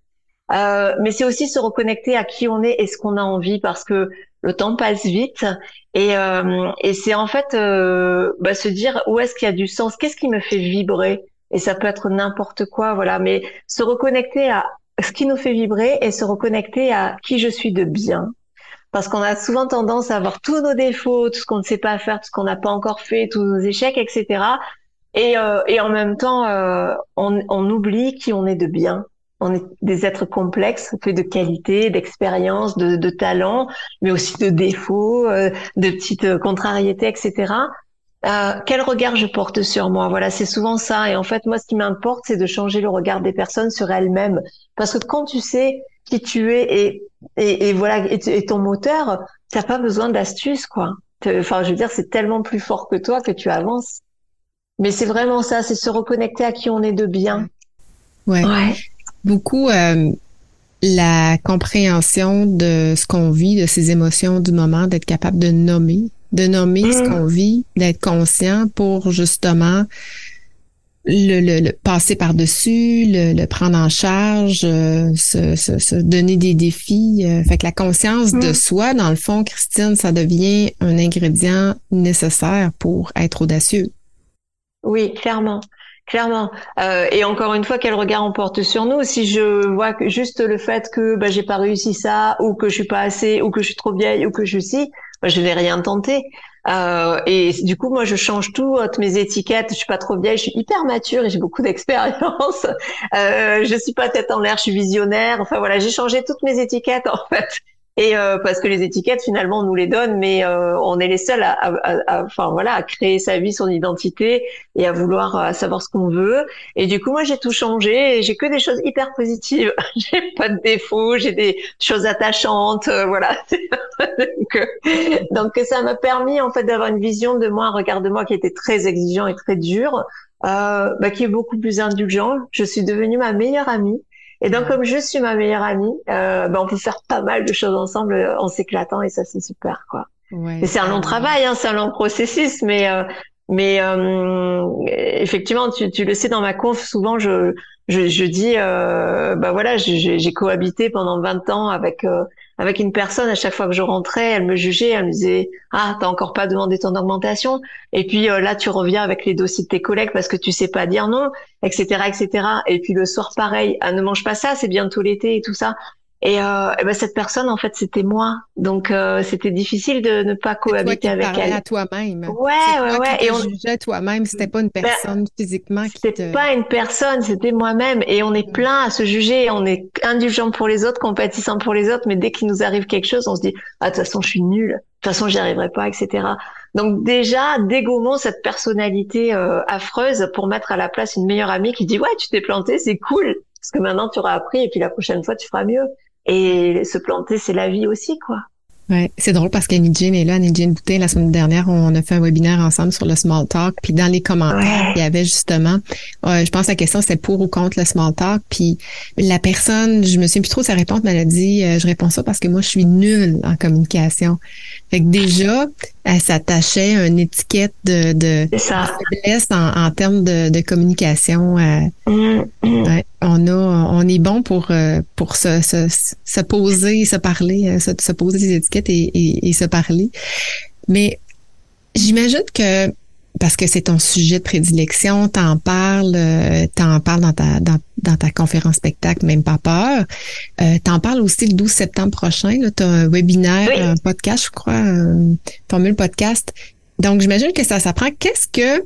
Speaker 2: Euh, mais c'est aussi se reconnecter à qui on est et ce qu'on a envie parce que le temps passe vite et, euh, et c'est en fait euh, bah, se dire où est-ce qu'il y a du sens, qu'est-ce qui me fait vibrer et ça peut être n'importe quoi, voilà. Mais se reconnecter à ce qui nous fait vibrer et se reconnecter à qui je suis de bien parce qu'on a souvent tendance à voir tous nos défauts, tout ce qu'on ne sait pas faire, tout ce qu'on n'a pas encore fait, tous nos échecs, etc. Et, euh, et en même temps, euh, on, oublie qui on est de bien. On est des êtres complexes, faits de qualité, d'expérience, de, talent, mais aussi de défauts, euh, de petites contrariétés, etc. Quel regard je porte sur moi? Voilà, c'est souvent ça. Et en fait, moi, ce qui m'importe, c'est de changer le regard des personnes sur elles-mêmes. Parce que quand tu sais qui tu es et, et, et voilà et, ton moteur, t'as pas besoin d'astuces quoi. Enfin, je veux dire, c'est tellement plus fort que toi que tu avances. Mais c'est vraiment ça, c'est se reconnecter à qui on est de bien.
Speaker 1: Ouais. Beaucoup euh, la compréhension de ce qu'on vit, de ses émotions du moment, d'être capable de nommer, de nommer ce mmh. qu'on vit, d'être conscient pour justement le, le, passer par-dessus, le, le, prendre en charge, euh, se, se, donner des défis. Euh, fait que la conscience de mm. soi, dans le fond, Christine, ça devient un ingrédient nécessaire pour être audacieux.
Speaker 2: Oui, clairement. Clairement. Euh, et encore une fois, quel regard on porte sur nous? Si je vois que juste le fait que bah, j'ai pas réussi ça, ou que je suis pas assez, ou que je suis trop vieille, ou que je suis, je vais rien tenter. Euh, et du coup, moi, je change toutes mes étiquettes. Je suis pas trop vieille, je suis hyper mature et j'ai beaucoup d'expérience. Euh, je suis pas tête en l'air, je suis visionnaire. Enfin voilà, j'ai changé toutes mes étiquettes en fait. Et euh, parce que les étiquettes, finalement, on nous les donne, mais euh, on est les seuls à, à, à, enfin voilà, à créer sa vie, son identité et à vouloir euh, savoir ce qu'on veut. Et du coup, moi, j'ai tout changé. et J'ai que des choses hyper positives. j'ai pas de défauts, j'ai des choses attachantes, euh, voilà. donc, donc, ça m'a permis en fait d'avoir une vision de moi, un regard de moi qui était très exigeant et très dur, euh, bah, qui est beaucoup plus indulgent. Je suis devenue ma meilleure amie. Et donc, comme je suis ma meilleure amie, euh, ben, on peut faire pas mal de choses ensemble euh, en s'éclatant et ça, c'est super, quoi. Ouais, c'est un long travail, hein, c'est un long processus, mais euh, mais euh, effectivement, tu, tu le sais dans ma conf, souvent je je, je dis, euh, bah voilà, j'ai cohabité pendant 20 ans avec euh, avec une personne, à chaque fois que je rentrais, elle me jugeait, elle me disait ah t'as encore pas demandé ton augmentation, et puis euh, là tu reviens avec les dossiers de tes collègues parce que tu sais pas dire non, etc. etc. Et puis le soir pareil, ah ne mange pas ça, c'est bientôt l'été et tout ça. Et, euh, ben cette personne, en fait, c'était moi. Donc, euh, c'était difficile de ne pas cohabiter avec elle.
Speaker 1: à toi-même.
Speaker 2: Ouais, ouais, ouais.
Speaker 1: Et on jugeait toi-même. C'était pas une ben, personne physiquement qui
Speaker 2: C'était pas une personne, c'était moi-même. Et on est plein à se juger. On est indulgent pour les autres, compatissant pour les autres. Mais dès qu'il nous arrive quelque chose, on se dit, ah, de toute façon, je suis nulle. De toute façon, j'y arriverai pas, etc. Donc déjà, dégommons cette personnalité euh, affreuse pour mettre à la place une meilleure amie qui dit, ouais, tu t'es planté, c'est cool. Parce que maintenant, tu auras appris et puis la prochaine fois, tu feras mieux. Et se planter, c'est la vie aussi, quoi.
Speaker 1: Ouais, c'est drôle parce qu'Annie Jean est là, Annie Jean Boutin, la semaine dernière, on a fait un webinaire ensemble sur le small talk, puis dans les commentaires, il y avait justement, euh, je pense que la question c'était pour ou contre le small talk, puis la personne, je me souviens plus trop de sa réponse, mais elle a dit, euh, je réponds ça parce que moi je suis nulle en communication. Fait que déjà, elle s'attachait à une étiquette de, de, faiblesse en, en, termes de, de communication. Euh, mm, mm. Ouais, on a, on est bon pour pour se, se, se poser, se parler, se, se poser des étiquettes et, et, et se parler. Mais j'imagine que parce que c'est ton sujet de prédilection, t'en parles, euh, t'en parles dans ta dans, dans, ta conférence spectacle, même pas peur. Euh, t'en parles aussi le 12 septembre prochain. Tu as un webinaire, un podcast, je crois, un formule podcast. Donc, j'imagine que ça s'apprend. Qu'est-ce que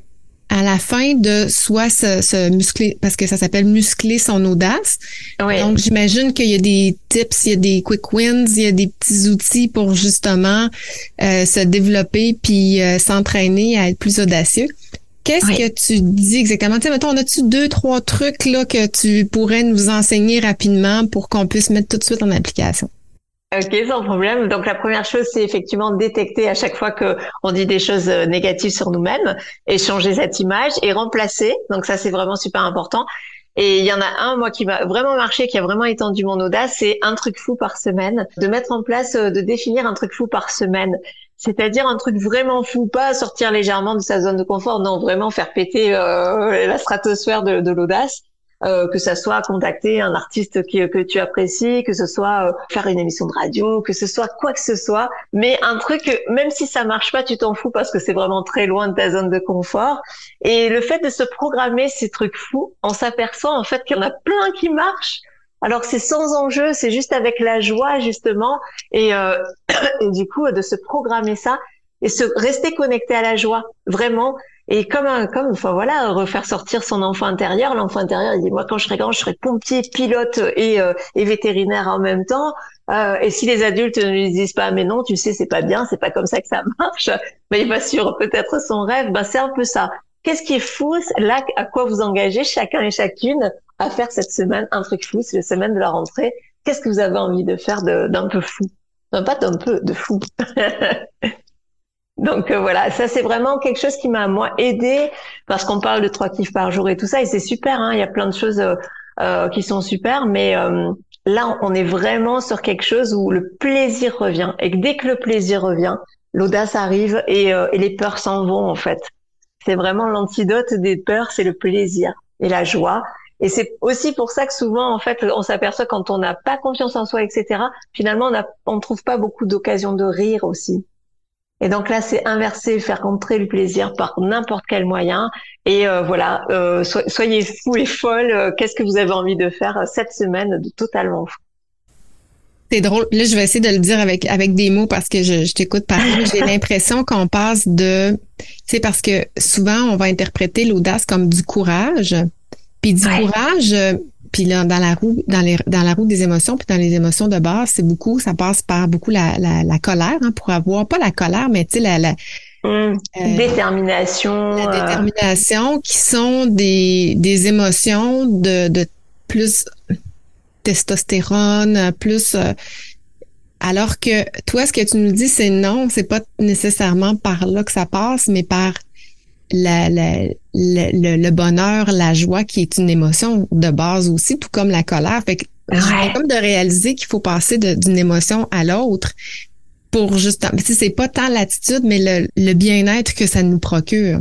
Speaker 1: à la fin de soit se, muscler, parce que ça s'appelle muscler son audace. Donc, j'imagine qu'il y a des tips, il y a des quick wins, il y a des petits outils pour justement euh, se développer puis euh, s'entraîner à être plus audacieux. Qu'est-ce que tu dis exactement? Tu sais, mettons, on a-tu deux, trois trucs là que tu pourrais nous enseigner rapidement pour qu'on puisse mettre tout de suite en application?
Speaker 2: Ok, sans problème. Donc la première chose, c'est effectivement détecter à chaque fois que on dit des choses euh, négatives sur nous-mêmes et changer cette image et remplacer. Donc ça, c'est vraiment super important. Et il y en a un, moi, qui m'a vraiment marché, qui a vraiment étendu mon audace, c'est un truc fou par semaine. De mettre en place, euh, de définir un truc fou par semaine. C'est-à-dire un truc vraiment fou, pas sortir légèrement de sa zone de confort, non, vraiment faire péter euh, la stratosphère de, de l'audace. Euh, que ça soit contacter un artiste qui, que tu apprécies, que ce soit euh, faire une émission de radio, que ce soit quoi que ce soit, mais un truc, même si ça marche pas, tu t'en fous parce que c'est vraiment très loin de ta zone de confort. Et le fait de se programmer ces trucs fous, on s'aperçoit en fait qu'il y en a plein qui marchent. Alors c'est sans enjeu, c'est juste avec la joie justement, et, euh, et du coup de se programmer ça et se rester connecté à la joie, vraiment. Et comme un, comme, enfin voilà, refaire sortir son enfant intérieur. L'enfant intérieur, il dit moi quand je serai grand, je serai pompier, pilote et, euh, et vétérinaire en même temps. Euh, et si les adultes ne lui disent pas mais non, tu sais c'est pas bien, c'est pas comme ça que ça marche, mais il va suivre peut-être son rêve. Ben c'est un peu ça. Qu'est-ce qui est fou là à quoi vous engagez chacun et chacune à faire cette semaine un truc fou, c'est la semaine de la rentrée. Qu'est-ce que vous avez envie de faire d'un peu fou, non, pas d'un peu de fou. Donc euh, voilà, ça c'est vraiment quelque chose qui m'a moi aidé parce qu'on parle de trois kiffs par jour et tout ça et c'est super. Hein, il y a plein de choses euh, euh qui sont super, mais euh, là on est vraiment sur quelque chose où le plaisir revient et que dès que le plaisir revient, l'audace arrive et, et les peurs s'en vont en fait. C'est vraiment l'antidote des peurs, c'est le plaisir et la joie. Et c'est aussi pour ça que souvent, en fait, on s'aperçoit quand on n'a pas confiance en soi, etc. Finalement, on ne trouve pas beaucoup d'occasions de rire aussi. Et donc là, c'est inverser, faire rentrer le plaisir par n'importe quel moyen. Et euh, voilà, euh, soyez fous et folles. Euh, qu'est-ce que vous avez envie de faire cette semaine de totalement fou?
Speaker 1: C'est drôle. Là, je vais essayer de le dire avec avec des mots parce que je, je t'écoute parler. J'ai l'impression qu'on passe de, c'est parce que souvent on va interpréter l'audace comme du courage. Puis du courage, puis là, dans la roue, dans, les, dans la roue des émotions, puis dans les émotions de base, c'est beaucoup, ça passe par beaucoup la, la, la colère, hein, pour avoir, pas la colère, mais tu sais, la, la
Speaker 2: mmh. euh, détermination.
Speaker 1: La euh. détermination, qui sont des, des émotions de, de plus testostérone, plus euh, alors que toi, ce que tu nous dis, c'est non, c'est pas nécessairement par là que ça passe, mais par la, la, le, le, bonheur, la joie qui est une émotion de base aussi, tout comme la colère. Fait que j'ai comme de réaliser qu'il faut passer d'une émotion à l'autre pour justement, c'est pas tant l'attitude, mais le, le bien-être que ça nous procure.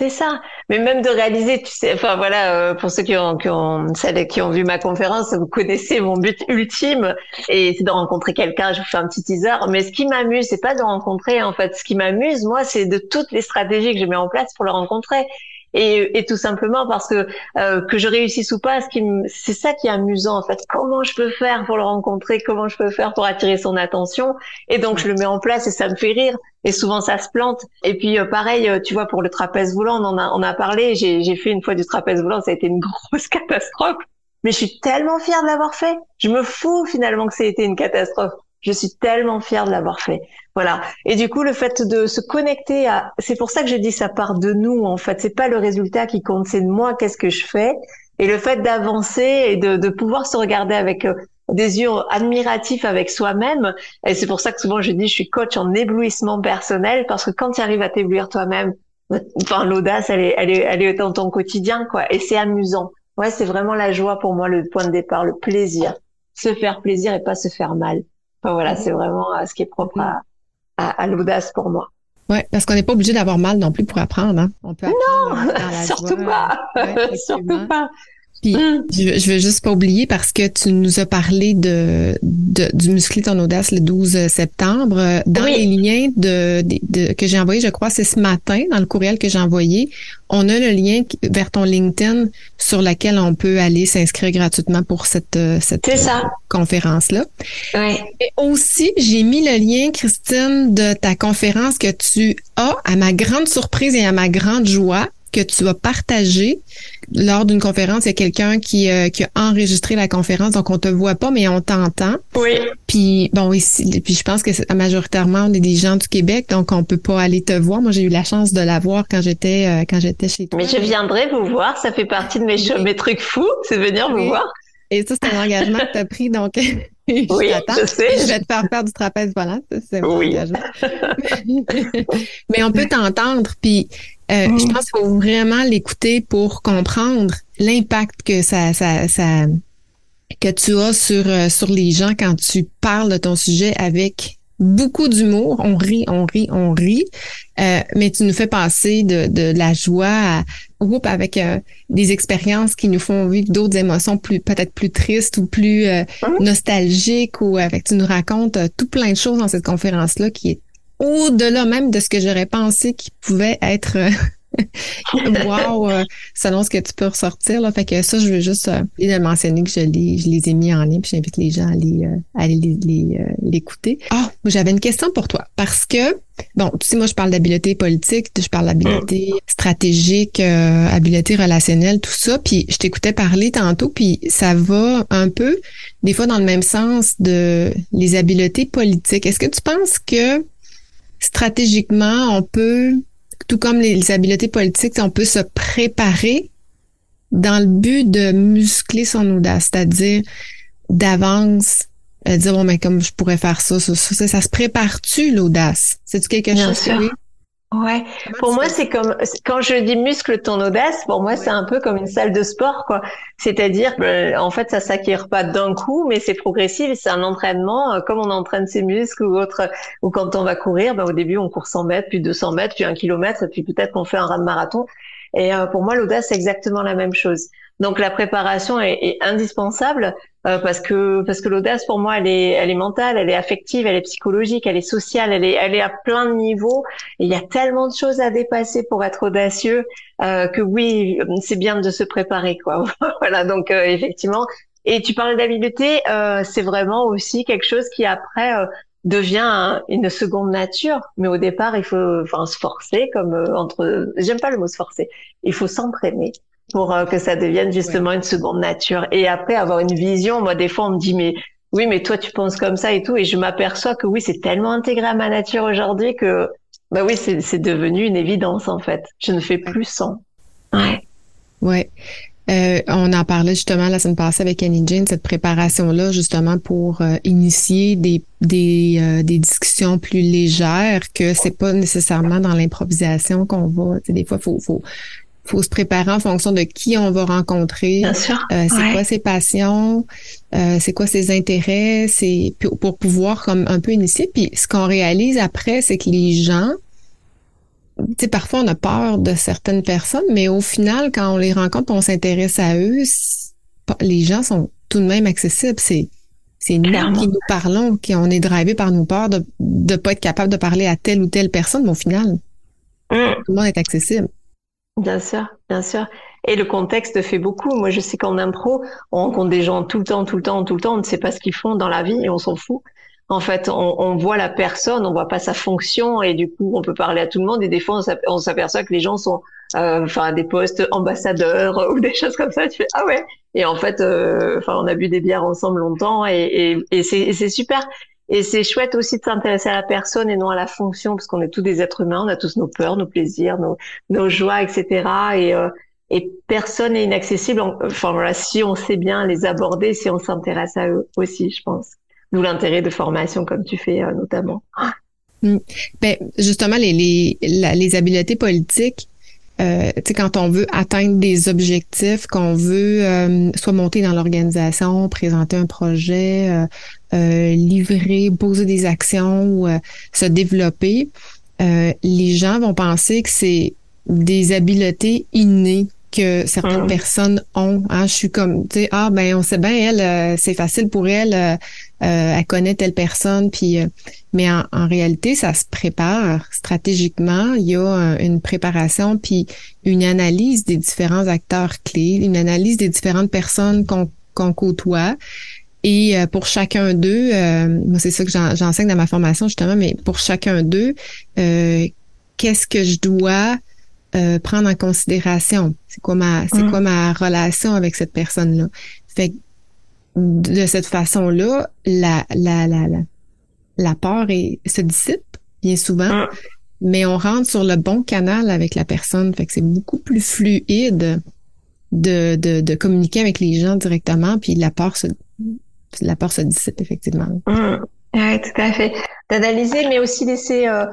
Speaker 2: C'est ça. Mais même de réaliser, tu sais, enfin voilà, euh, pour ceux qui ont, qui ont, celles qui ont vu ma conférence, vous connaissez mon but ultime et c'est de rencontrer quelqu'un. Je vous fais un petit teaser. Mais ce qui m'amuse, c'est pas de rencontrer, en fait. Ce qui m'amuse, moi, c'est de toutes les stratégies que je mets en place pour le rencontrer et, et tout simplement parce que euh, que je réussisse ou pas, c'est ça qui est amusant en fait. Comment je peux faire pour le rencontrer? Comment je peux faire pour attirer son attention? Et donc je le mets en place et ça me fait rire. Et souvent ça se plante. Et puis euh, pareil, euh, tu vois pour le trapèze volant, on en a on a parlé. J'ai j'ai fait une fois du trapèze volant, ça a été une grosse catastrophe. Mais je suis tellement fière de l'avoir fait. Je me fous finalement que ça a été une catastrophe. Je suis tellement fière de l'avoir fait. Voilà. Et du coup, le fait de se connecter à, c'est pour ça que je dis ça part de nous, en fait. C'est pas le résultat qui compte, c'est de moi, qu'est-ce que je fais? Et le fait d'avancer et de, de pouvoir se regarder avec euh, des yeux admiratifs avec soi-même. Et c'est pour ça que souvent je dis, je suis coach en éblouissement personnel parce que quand tu arrives à t'éblouir toi-même, enfin, l'audace, elle est, elle est, elle est dans ton quotidien, quoi. Et c'est amusant. Ouais, c'est vraiment la joie pour moi, le point de départ, le plaisir. Se faire plaisir et pas se faire mal. Enfin, voilà, c'est vraiment euh, ce qui est propre à, à, l'audace pour moi.
Speaker 1: Oui, parce qu'on n'est pas obligé d'avoir mal non plus pour apprendre. Hein.
Speaker 2: On peut non, surtout pas, surtout pas.
Speaker 1: Puis mm. je, je veux juste pas oublier parce que tu nous as parlé de, du muscler ton audace le 12 septembre. Dans les liens de, de, que j'ai envoyé, je crois, c'est ce matin dans le courriel que j'ai envoyé, on a le lien vers ton LinkedIn sur lequel on peut aller s'inscrire gratuitement pour cette cette conférence là.
Speaker 2: Ouais.
Speaker 1: Et aussi, j'ai mis le lien Christine de ta conférence que tu as à ma grande surprise et à ma grande joie que tu vas partager lors d'une conférence. Il y a quelqu'un qui, euh, qui a enregistré la conférence, donc on te voit pas, mais on t'entend.
Speaker 2: Oui.
Speaker 1: Puis bon, ici, puis je pense que majoritairement on est des gens du Québec, donc on peut pas aller te voir. Moi, j'ai eu la chance de la voir quand j'étais euh, quand j'étais chez toi.
Speaker 2: Mais je viendrai vous voir. Ça fait partie de mes, mes trucs fous, c'est venir vous voir.
Speaker 1: Et ça, c'est un engagement que tu as pris, donc
Speaker 2: oui, je sais.
Speaker 1: Je vais te faire faire du trapèze volant, c'est mon engagement. Mais on peut t'entendre, puis euh, je mm. pense qu'il faut vraiment l'écouter pour comprendre l'impact que ça, ça, ça, que tu as sur, euh, sur les gens quand tu parles de ton sujet avec beaucoup d'humour. On rit, on rit, on rit. Euh, mais tu nous fais passer de, de la joie à, groupe avec des expériences qui nous font vivre d'autres émotions plus peut-être plus tristes ou plus mm. nostalgiques ou avec tu nous racontes tout plein de choses dans cette conférence là qui est au-delà même de ce que j'aurais pensé qu'il pouvait être euh, wow, euh, selon ce que tu peux ressortir. Là. Fait que ça, je veux juste euh, le mentionner que je les, je les ai mis en ligne, puis j'invite les gens à aller, euh, aller les, l'écouter. Ah, j'avais une question pour toi. Parce que, bon, tu sais, moi, je parle d'habileté politique, je parle d'habileté stratégique, habileté relationnelle, tout ça. Puis je t'écoutais parler tantôt, puis ça va un peu, des fois, dans le même sens de les habiletés politiques. Est-ce que tu penses que stratégiquement, on peut, tout comme les, habiletés politiques, on peut se préparer dans le but de muscler son audace, c'est-à-dire d'avance, euh, dire bon mais comme je pourrais faire ça, ça, ça, ça, se prépare-tu l'audace? C'est-tu quelque chose
Speaker 2: sûr. Ouais, pour moi c'est comme quand je dis muscle ton audace, pour moi c'est un peu comme une salle de sport quoi. C'est-à-dire en fait ça s'acquiert pas d'un coup, mais c'est progressif, c'est un entraînement euh, comme on entraîne ses muscles ou autre ou quand on va courir, ben, au début on court 100 mètres, puis 200 mètres, puis un kilomètre, puis peut-être qu'on fait un de marathon. Et euh, pour moi l'audace c'est exactement la même chose. Donc la préparation est, indispensable euh, parce que parce que l'audace pour moi elle est elle est mentale, elle est affective, elle est psychologique, elle est sociale, elle est elle est à plein de niveaux. il y a tellement de choses à dépasser pour être audacieux euh, que oui c'est bien de se préparer quoi. voilà donc euh, effectivement. Et tu parles d'habileté, c'est vraiment aussi quelque chose qui après devient une seconde nature. Mais au départ, il faut enfin se forcer, comme entre. J'aime pas le mot se forcer. Il faut s'entraîner pour euh, que ça devienne justement une seconde nature. Et après, avoir une vision, moi, des fois, on me dit, mais oui, mais toi, tu penses comme ça et tout. Et je m'aperçois que oui, c'est tellement intégré à ma nature aujourd'hui que, bah oui, c'est devenu une évidence, en fait. Je ne fais plus sans. Ouais.
Speaker 1: Ouais. Euh, on en parlait justement la semaine passée avec Annie Jane, cette préparation-là, justement, pour euh, initier des, des, des, discussions plus légères, que c'est pas nécessairement dans l'improvisation qu'on va. Des fois, faut, faut faut se préparer en fonction de qui on va rencontrer.
Speaker 2: Euh,
Speaker 1: c'est quoi ses passions, euh, c'est quoi ses intérêts, c'est pour, pouvoir comme un peu initier. Puis ce qu'on réalise après, c'est que les gens, tu sais, parfois on a peur de certaines personnes, mais au final, quand on les rencontre, on s'intéresse à eux, les gens sont tout de même accessibles. C'est c'est nous qui nous parlons, qui on est drivé par nos peurs de ne pas être capable de parler à telle ou telle personne, mais au final, mm. tout le monde est accessible.
Speaker 2: Bien sûr, bien sûr. Et le contexte fait beaucoup. Moi, je sais qu'en impro, on rencontre des gens tout le temps, tout le temps, tout le temps. On ne sait pas ce qu'ils font dans la vie et on s'en fout. En fait, on, on, voit la personne, on voit pas sa fonction et du coup, on peut parler à tout le monde. Et des fois, on s'aperçoit que les gens sont, euh, enfin, à des postes ambassadeurs ou des choses comme ça. Tu fais ah ouais. Et en fait, euh, enfin, on a bu des bières ensemble longtemps et, et, et c'est super. Et c'est chouette aussi de s'intéresser à la personne et non à la fonction, parce qu'on est tous des êtres humains, on a tous nos peurs, nos plaisirs, nos, nos joies, etc. Et, euh, et personne n'est inaccessible. Enfin voilà, si on sait bien les aborder, si on s'intéresse à eux aussi, je pense. D'où l'intérêt de formation comme tu fais euh, notamment.
Speaker 1: Mm. Ben, justement, les, les, les habiletés politiques, euh, quand on veut atteindre des objectifs, qu'on veut euh, soit monter dans l'organisation, présenter un projet, euh, euh livrer, poser des actions ou euh, se développer, les gens vont penser que c'est des habiletés innées que certaines personnes ont. Hein. Je suis comme, tu sais, ah ben on sait bien, elle, euh, c'est facile pour elle, euh, euh, elle connaît telle personne, puis mais en, réalité, ça se prépare stratégiquement. Il y a une préparation, puis une analyse des différents acteurs clés, une analyse des différentes personnes qu'on qu'on côtoie. Et pour chacun d'eux, moi c'est ça que j'enseigne dans ma formation justement, mais pour chacun d'eux, qu'est-ce que je dois euh, prendre en considération? C'est quoi ma, c'est mm. quoi ma relation avec cette personne-là? Fait de cette façon-là, la, la, la, la, la peur est, se dissipe bien souvent, mm. mais on rentre sur le bon canal avec la personne. Fait que c'est beaucoup plus fluide de, de, de communiquer avec les gens directement, puis la peur se, la peur se dissipe effectivement.
Speaker 2: Mm. Oui, tout à fait. D'analyser, mais aussi laisser euh,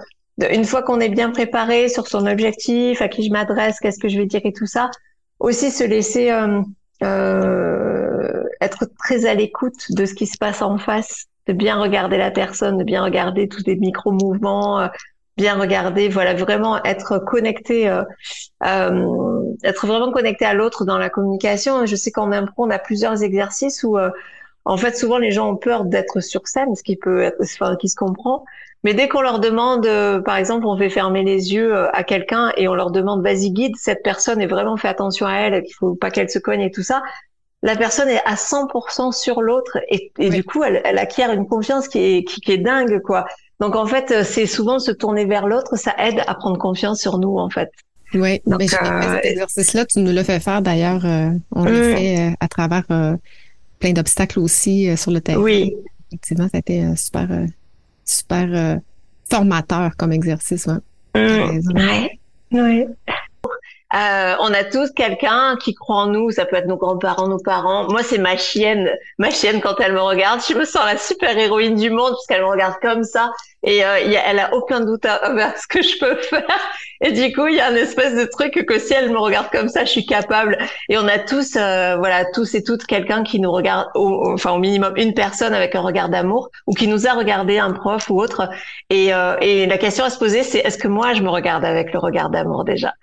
Speaker 2: une fois qu'on est bien préparé sur son objectif, à qui je m'adresse, qu'est-ce que je vais dire et tout ça, aussi se laisser euh, euh, être très à l'écoute de ce qui se passe en face, de bien regarder la personne, de bien regarder tous les micro-mouvements, euh, bien regarder, voilà, vraiment être connecté, euh, euh, être vraiment connecté à l'autre dans la communication. Je sais qu'en impro, on a plusieurs exercices où en fait, souvent, les gens ont peur d'être sur scène, ce qui peut être, enfin, qui se comprend. Mais dès qu'on leur demande, euh, par exemple, on fait fermer les yeux euh, à quelqu'un et on leur demande, vas-y guide cette personne et vraiment fait attention à elle, qu'il faut pas qu'elle se cogne et tout ça. La personne est à 100% sur l'autre et, et du coup, elle, elle, acquiert une confiance qui est, qui, qui est dingue, quoi. Donc en fait, euh, c'est souvent se tourner vers l'autre, ça aide à prendre confiance sur nous, en fait.
Speaker 1: Oui, mais cet exercice-là, tu nous l'as fait faire d'ailleurs. on l'a mm. fait à travers plein d'obstacles aussi euh, sur le terrain.
Speaker 2: Oui.
Speaker 1: Effectivement, ça a été euh, super, euh, super formateur comme exercice. Ouais.
Speaker 2: Mmh. Oui. Euh, on a tous quelqu'un qui croit en nous. Ça peut être nos grands-parents, nos parents. Moi, c'est ma chienne. Ma chienne, quand elle me regarde, je me sens la super héroïne du monde puisqu'elle me regarde comme ça et euh, elle a aucun doute envers ce que je peux faire. Et du coup, il y a un espèce de truc que si elle me regarde comme ça, je suis capable. Et on a tous, euh, voilà, tous et toutes quelqu'un qui nous regarde, enfin au minimum une personne avec un regard d'amour ou qui nous a regardé, un prof ou autre. Et, euh, et la question à se poser, c'est est-ce que moi je me regarde avec le regard d'amour déjà?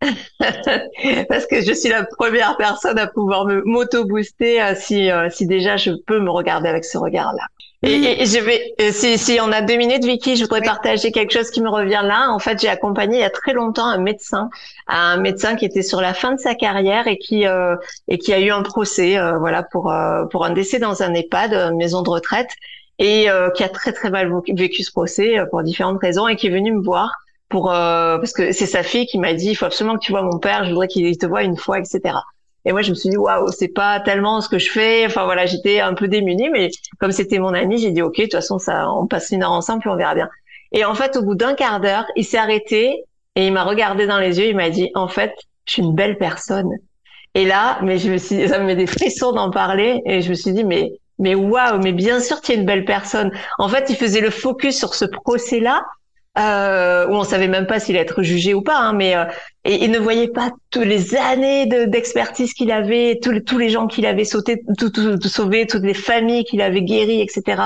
Speaker 2: Parce que je suis la première personne à pouvoir me m'auto-booster euh, si, euh, si déjà je peux me regarder avec ce regard-là. Et, et, je vais, euh, si, si on a deux minutes, Vicky, je voudrais partager quelque chose qui me revient là. En fait, j'ai accompagné il y a très longtemps un médecin, un médecin qui était sur la fin de sa carrière et qui euh, et qui a eu un procès, euh, voilà, pour pour un décès dans un EHPAD, une maison de retraite, et qui a très très mal vécu ce procès pour différentes raisons et qui est venu me voir pour euh, parce que c'est sa fille qui m'a dit il faut absolument que tu vois mon père, je voudrais qu'il te voie une fois, etc. Et moi je me suis dit waouh c'est pas tellement ce que je fais. Enfin voilà j'étais un peu démunie, mais comme c'était mon ami j'ai dit ok de toute façon ça on passe une heure ensemble puis on verra bien. Et en fait au bout d'un quart d'heure il s'est arrêté et il m'a regardé dans les yeux il m'a dit en fait je suis une belle personne. Et là mais je me suis ça me met des frissons d'en parler et je me suis dit mais mais waouh, mais bien sûr tu es une belle personne. En fait, il faisait le focus sur ce procès-là euh, où on savait même pas s'il allait être jugé ou pas, hein, mais euh, et, il ne voyait pas toutes les années d'expertise qu'il avait, tous les, tous les gens qu'il avait sauté, tout, tout, tout, sauvé, toutes les familles qu'il avait guéries, etc.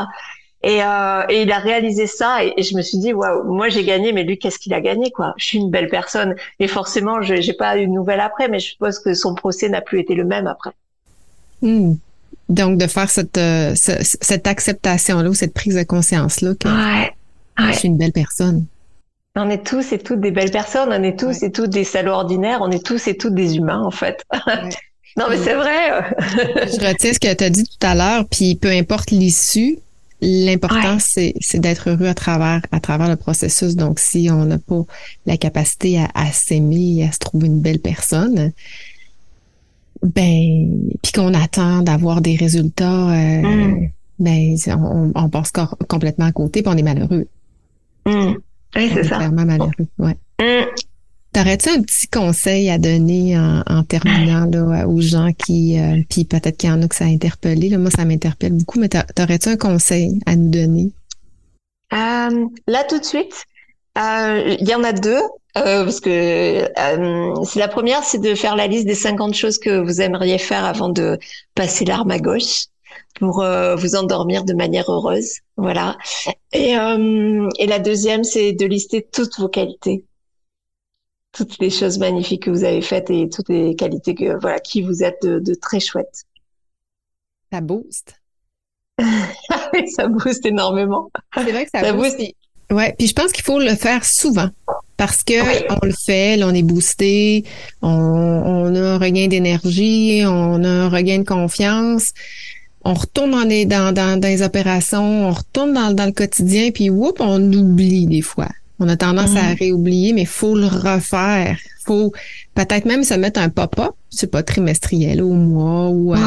Speaker 2: Et, euh, et il a réalisé ça, et, je me suis dit waouh, moi j'ai gagné, mais lui qu'est-ce qu'il a gagné quoi? Je suis une belle personne, et forcément je j'ai pas eu de nouvelles après, mais je suppose que son procès n'a plus été le même après.
Speaker 1: Hmm. Donc de faire cette euh, cette acceptation là ou cette prise de conscience là.
Speaker 2: Ouais
Speaker 1: je suis une belle personne.
Speaker 2: On est tous et toutes des belles personnes, on est tous et toutes des salauds ordinaires, on est tous et toutes des humains en fait. non mais c'est vrai.
Speaker 1: je retiens ce que tu as dit tout à l'heure, puis peu importe l'issue, l'important c'est, d'être heureux à travers à travers le processus. Donc si on n'a pas la capacité à, s'aimer, à se trouver une belle personne, ben puis qu'on attend d'avoir des résultats, euh, mm. ben on, on passe complètement à côté, puis on est malheureux.
Speaker 2: Mmh. Oui, c'est ça.
Speaker 1: Clairement malheureux. Ouais. Mmh. T'aurais-tu un petit conseil à donner en, terminant là, aux gens qui, euh, puis peut-être qu'il y en a que ça a interpellé, là, moi ça m'interpelle beaucoup, mais t'aurais-tu un conseil à nous donner?
Speaker 2: Euh, là tout de suite, euh, il y en a deux, parce que c'est la première, c'est de faire la liste des 50 choses que vous aimeriez faire avant de passer l'arme à gauche pour euh, vous endormir de manière heureuse. Voilà. Et, euh, et la deuxième, c'est de lister toutes vos qualités. toutes les choses magnifiques que vous avez faites et toutes les qualités que voilà qui vous êtes de, très chouette.
Speaker 1: Ça booste.
Speaker 2: ça booste énormément.
Speaker 1: C'est vrai que ça, booste. Ouais, puis je pense qu'il faut le faire souvent parce que on le fait, là, on est boosté, on, on a un regain d'énergie, on a un regain de confiance on retourne dans les, dans, dans, les opérations, on retourne dans, dans le quotidien, puis whoop, on oublie des fois. On a tendance à mm. réoublier, mais faut le refaire. Faut peut-être même se mettre un pop-up, c'est pas trimestriel au mois ou euh,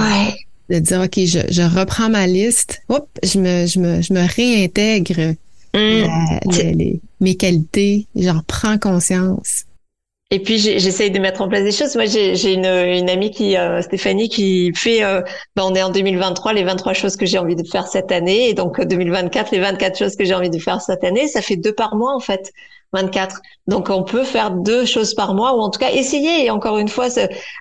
Speaker 1: de dire ok, je, je reprends ma liste, hop, je me je me je me réintègre mm. mes qualités, j'en prends conscience.
Speaker 2: Et puis j'essaye de mettre en place des choses. Moi, j'ai une, amie qui, euh, Stéphanie, qui fait. Euh, ben, on est en 2023, les 23 choses que j'ai envie de faire cette année, et donc 2024, les 24 choses que j'ai envie de faire cette année. Ça fait deux par mois en fait. 24. Donc on peut faire deux choses par mois ou en tout cas essayer. Et encore une fois,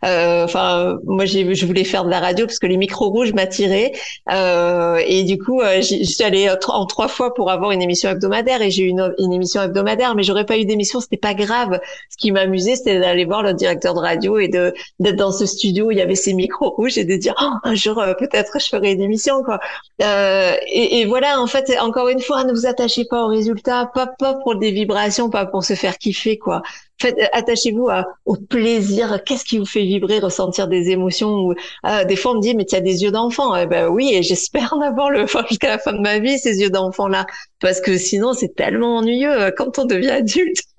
Speaker 2: euh, enfin moi j'ai, je voulais faire de la radio parce que les micros rouges m'attiraient euh, et du coup euh, j'y suis allée en trois fois pour avoir une émission hebdomadaire et j'ai eu une, une, émission hebdomadaire, mais j'aurais pas eu d'émission, c'était pas grave. Ce qui m'amusait, c'était d'aller voir le directeur de radio et de d'être dans ce studio où il y avait ces micros rouges et de dire oh, un jour euh, peut-être je ferai une émission quoi. Euh, et, et voilà en fait encore une fois ne vous attachez pas aux résultats, pas pas pour des vibrations pas pour se faire kiffer, quoi. Faites, attachez-vous au plaisir. Qu'est-ce qui vous fait vibrer, ressentir des émotions euh, Des fois, on me dit, mais tu as des yeux d'enfant. Eh ben oui, et j'espère en avoir le, jusqu'à la fin de ma vie, ces yeux d'enfant-là. Parce que sinon, c'est tellement ennuyeux euh, quand on devient adulte.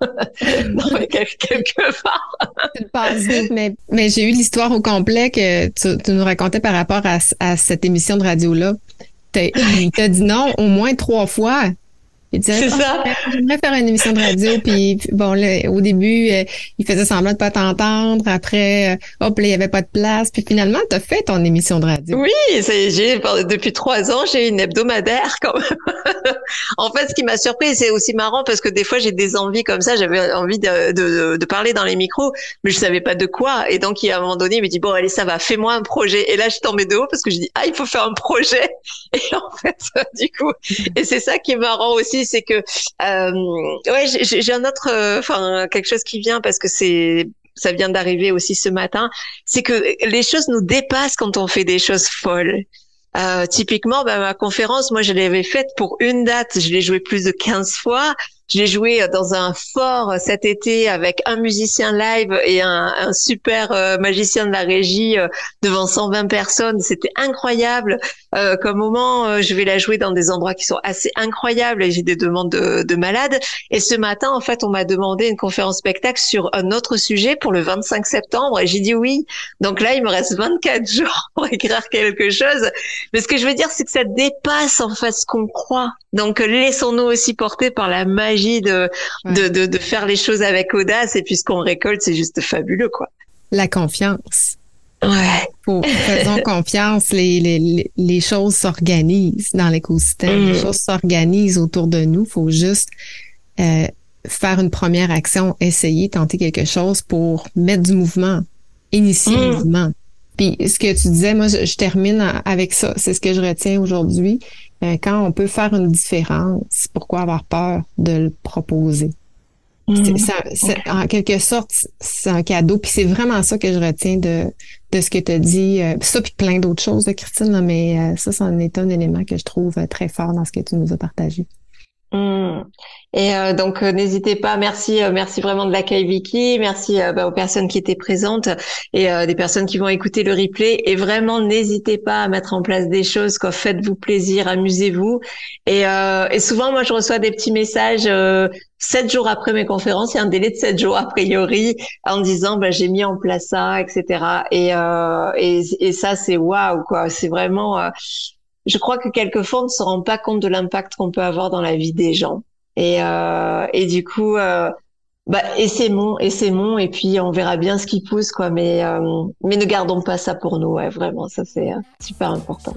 Speaker 2: quelque part.
Speaker 1: mais, j'ai eu l'histoire au complet que tu, nous racontais par rapport à, cette émission de radio-là. Il t'a dit non au moins trois fois.
Speaker 2: C'est ça.
Speaker 1: J'aimerais faire une émission de radio, puis bon, là, au début, euh, il faisait semblant de pas t'entendre. Après, euh, hop, là, il y avait pas de place. Puis finalement, tu as fait ton émission de radio.
Speaker 2: Oui, j'ai depuis trois ans, j'ai une hebdomadaire quand même. en fait, ce qui m'a surpris, c'est aussi marrant parce que des fois, j'ai des envies comme ça. J'avais envie de, de, de, parler dans les micros, mais je savais pas de quoi. Et donc, il, à un moment donné, il me dit bon, allez, ça va, fais-moi un projet. Et là, je tombais de haut parce que je dis ah, il faut faire un projet. Et en fait, du coup, et c'est ça qui est marrant aussi c'est que euh, ouais, j'ai un autre, euh, enfin quelque chose qui vient parce que c'est ça vient d'arriver aussi ce matin, c'est que les choses nous dépassent quand on fait des choses folles. Euh, typiquement, bah, ma conférence, moi, je l'avais faite pour une date. Je l'ai jouée plus de 15 fois. Je l'ai joué euh, dans un fort euh, cet été avec un musicien live et un, un super euh, magicien de la régie devant 120 personnes. C'était incroyable. Euh, comme moment, je vais la jouer dans des endroits qui sont assez incroyables et j'ai des demandes de, de malades. Et ce matin, en fait, on m'a demandé une conférence spectacle sur un autre sujet pour le 25 septembre et j'ai dit oui. Donc là, il me reste 24 jours pour écrire quelque chose. Mais ce que je veux dire, c'est que ça dépasse en fait ce qu'on croit. Donc laissons-nous aussi porter par la magie de, de, de, faire les choses avec audace et puis ce qu'on récolte, c'est juste fabuleux, quoi.
Speaker 1: La confiance.
Speaker 2: Ouais.
Speaker 1: faisons confiance, les, les, les choses s'organisent dans l'écosystème, les mm. choses s'organisent autour de nous. faut juste euh, faire une première action, essayer, tenter quelque chose pour mettre du mouvement, initier le mm. mouvement. Puis ce que tu disais, moi, je termine avec ça. C'est ce que je retiens aujourd'hui. Euh, quand on peut faire une différence, pourquoi avoir peur de le proposer? Mm. en quelque sorte, c'est un cadeau. Puis c'est vraiment ça que je retiens de, de ce que tu as dit. Euh, ça, puis plein d'autres choses de Christine, mais euh, ça, c'est un élément que je trouve très fort dans ce que tu nous as partagé.
Speaker 2: Mm. Et euh, donc euh, n'hésitez pas, merci, euh, merci vraiment de l'accueil Vicky, merci bah, aux personnes qui étaient présentes et des personnes qui vont écouter le replay. Et vraiment n'hésitez pas à mettre en place des choses, quoi. Faites-vous plaisir, amusez-vous. Et, et, souvent moi je reçois des petits messages sept jours après mes conférences, il y a un délai de sept jours a priori en disant bah, j'ai mis en place ça, etc. Et, et, et ça c'est waouh quoi. C'est vraiment je crois que quelquefois on ne se rend pas compte de l'impact qu'on peut avoir dans la vie des gens. Et, euh, et du coup, euh, bah, et c'est mon, et c'est mon, et puis on verra bien ce qui pousse, quoi. Mais, euh, mais ne gardons pas ça pour nous, ouais, vraiment, ça c'est euh, super important.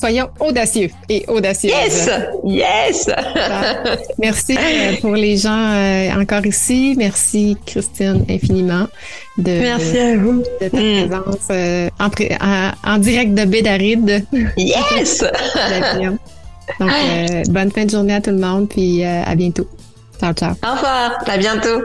Speaker 1: Soyons audacieux et audacieux.
Speaker 2: Yes! Yes!
Speaker 1: Merci euh, pour les gens euh, encore ici. Merci, Christine, infiniment.
Speaker 2: De, Merci à vous.
Speaker 1: De ta mm. présence euh, en, direct de Bédaride.
Speaker 2: Yes!
Speaker 1: Donc, bonne fin de journée à tout le monde, puis à bientôt. Ciao, ciao.
Speaker 2: Au revoir. À bientôt.